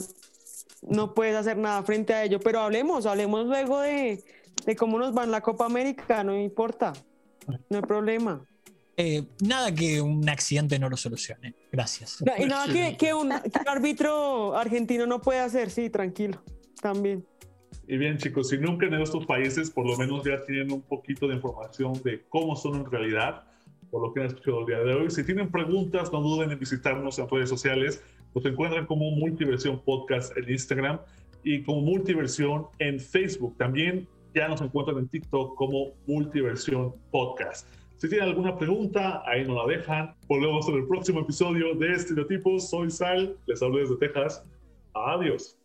no puedes hacer nada frente a ello, pero hablemos, hablemos luego de, de cómo nos va en la Copa América, no importa, no hay problema. Eh, nada que un accidente no lo solucione. Gracias. y nada que, un, árbitro argentino no puede hacer, sí, tranquilo, también. Y bien, chicos, si nunca en estos países, por lo menos ya tienen un poquito de información de cómo son en realidad, por lo que han escuchado el día de hoy. Si tienen preguntas, no duden en visitarnos en redes sociales. Nos encuentran como Multiversión Podcast en Instagram y como Multiversión en Facebook. También ya nos encuentran en TikTok como Multiversión Podcast. Si tienen alguna pregunta, ahí nos la dejan. Volvemos en el próximo episodio de Estereotipos. Soy Sal, les hablo desde Texas. Adiós.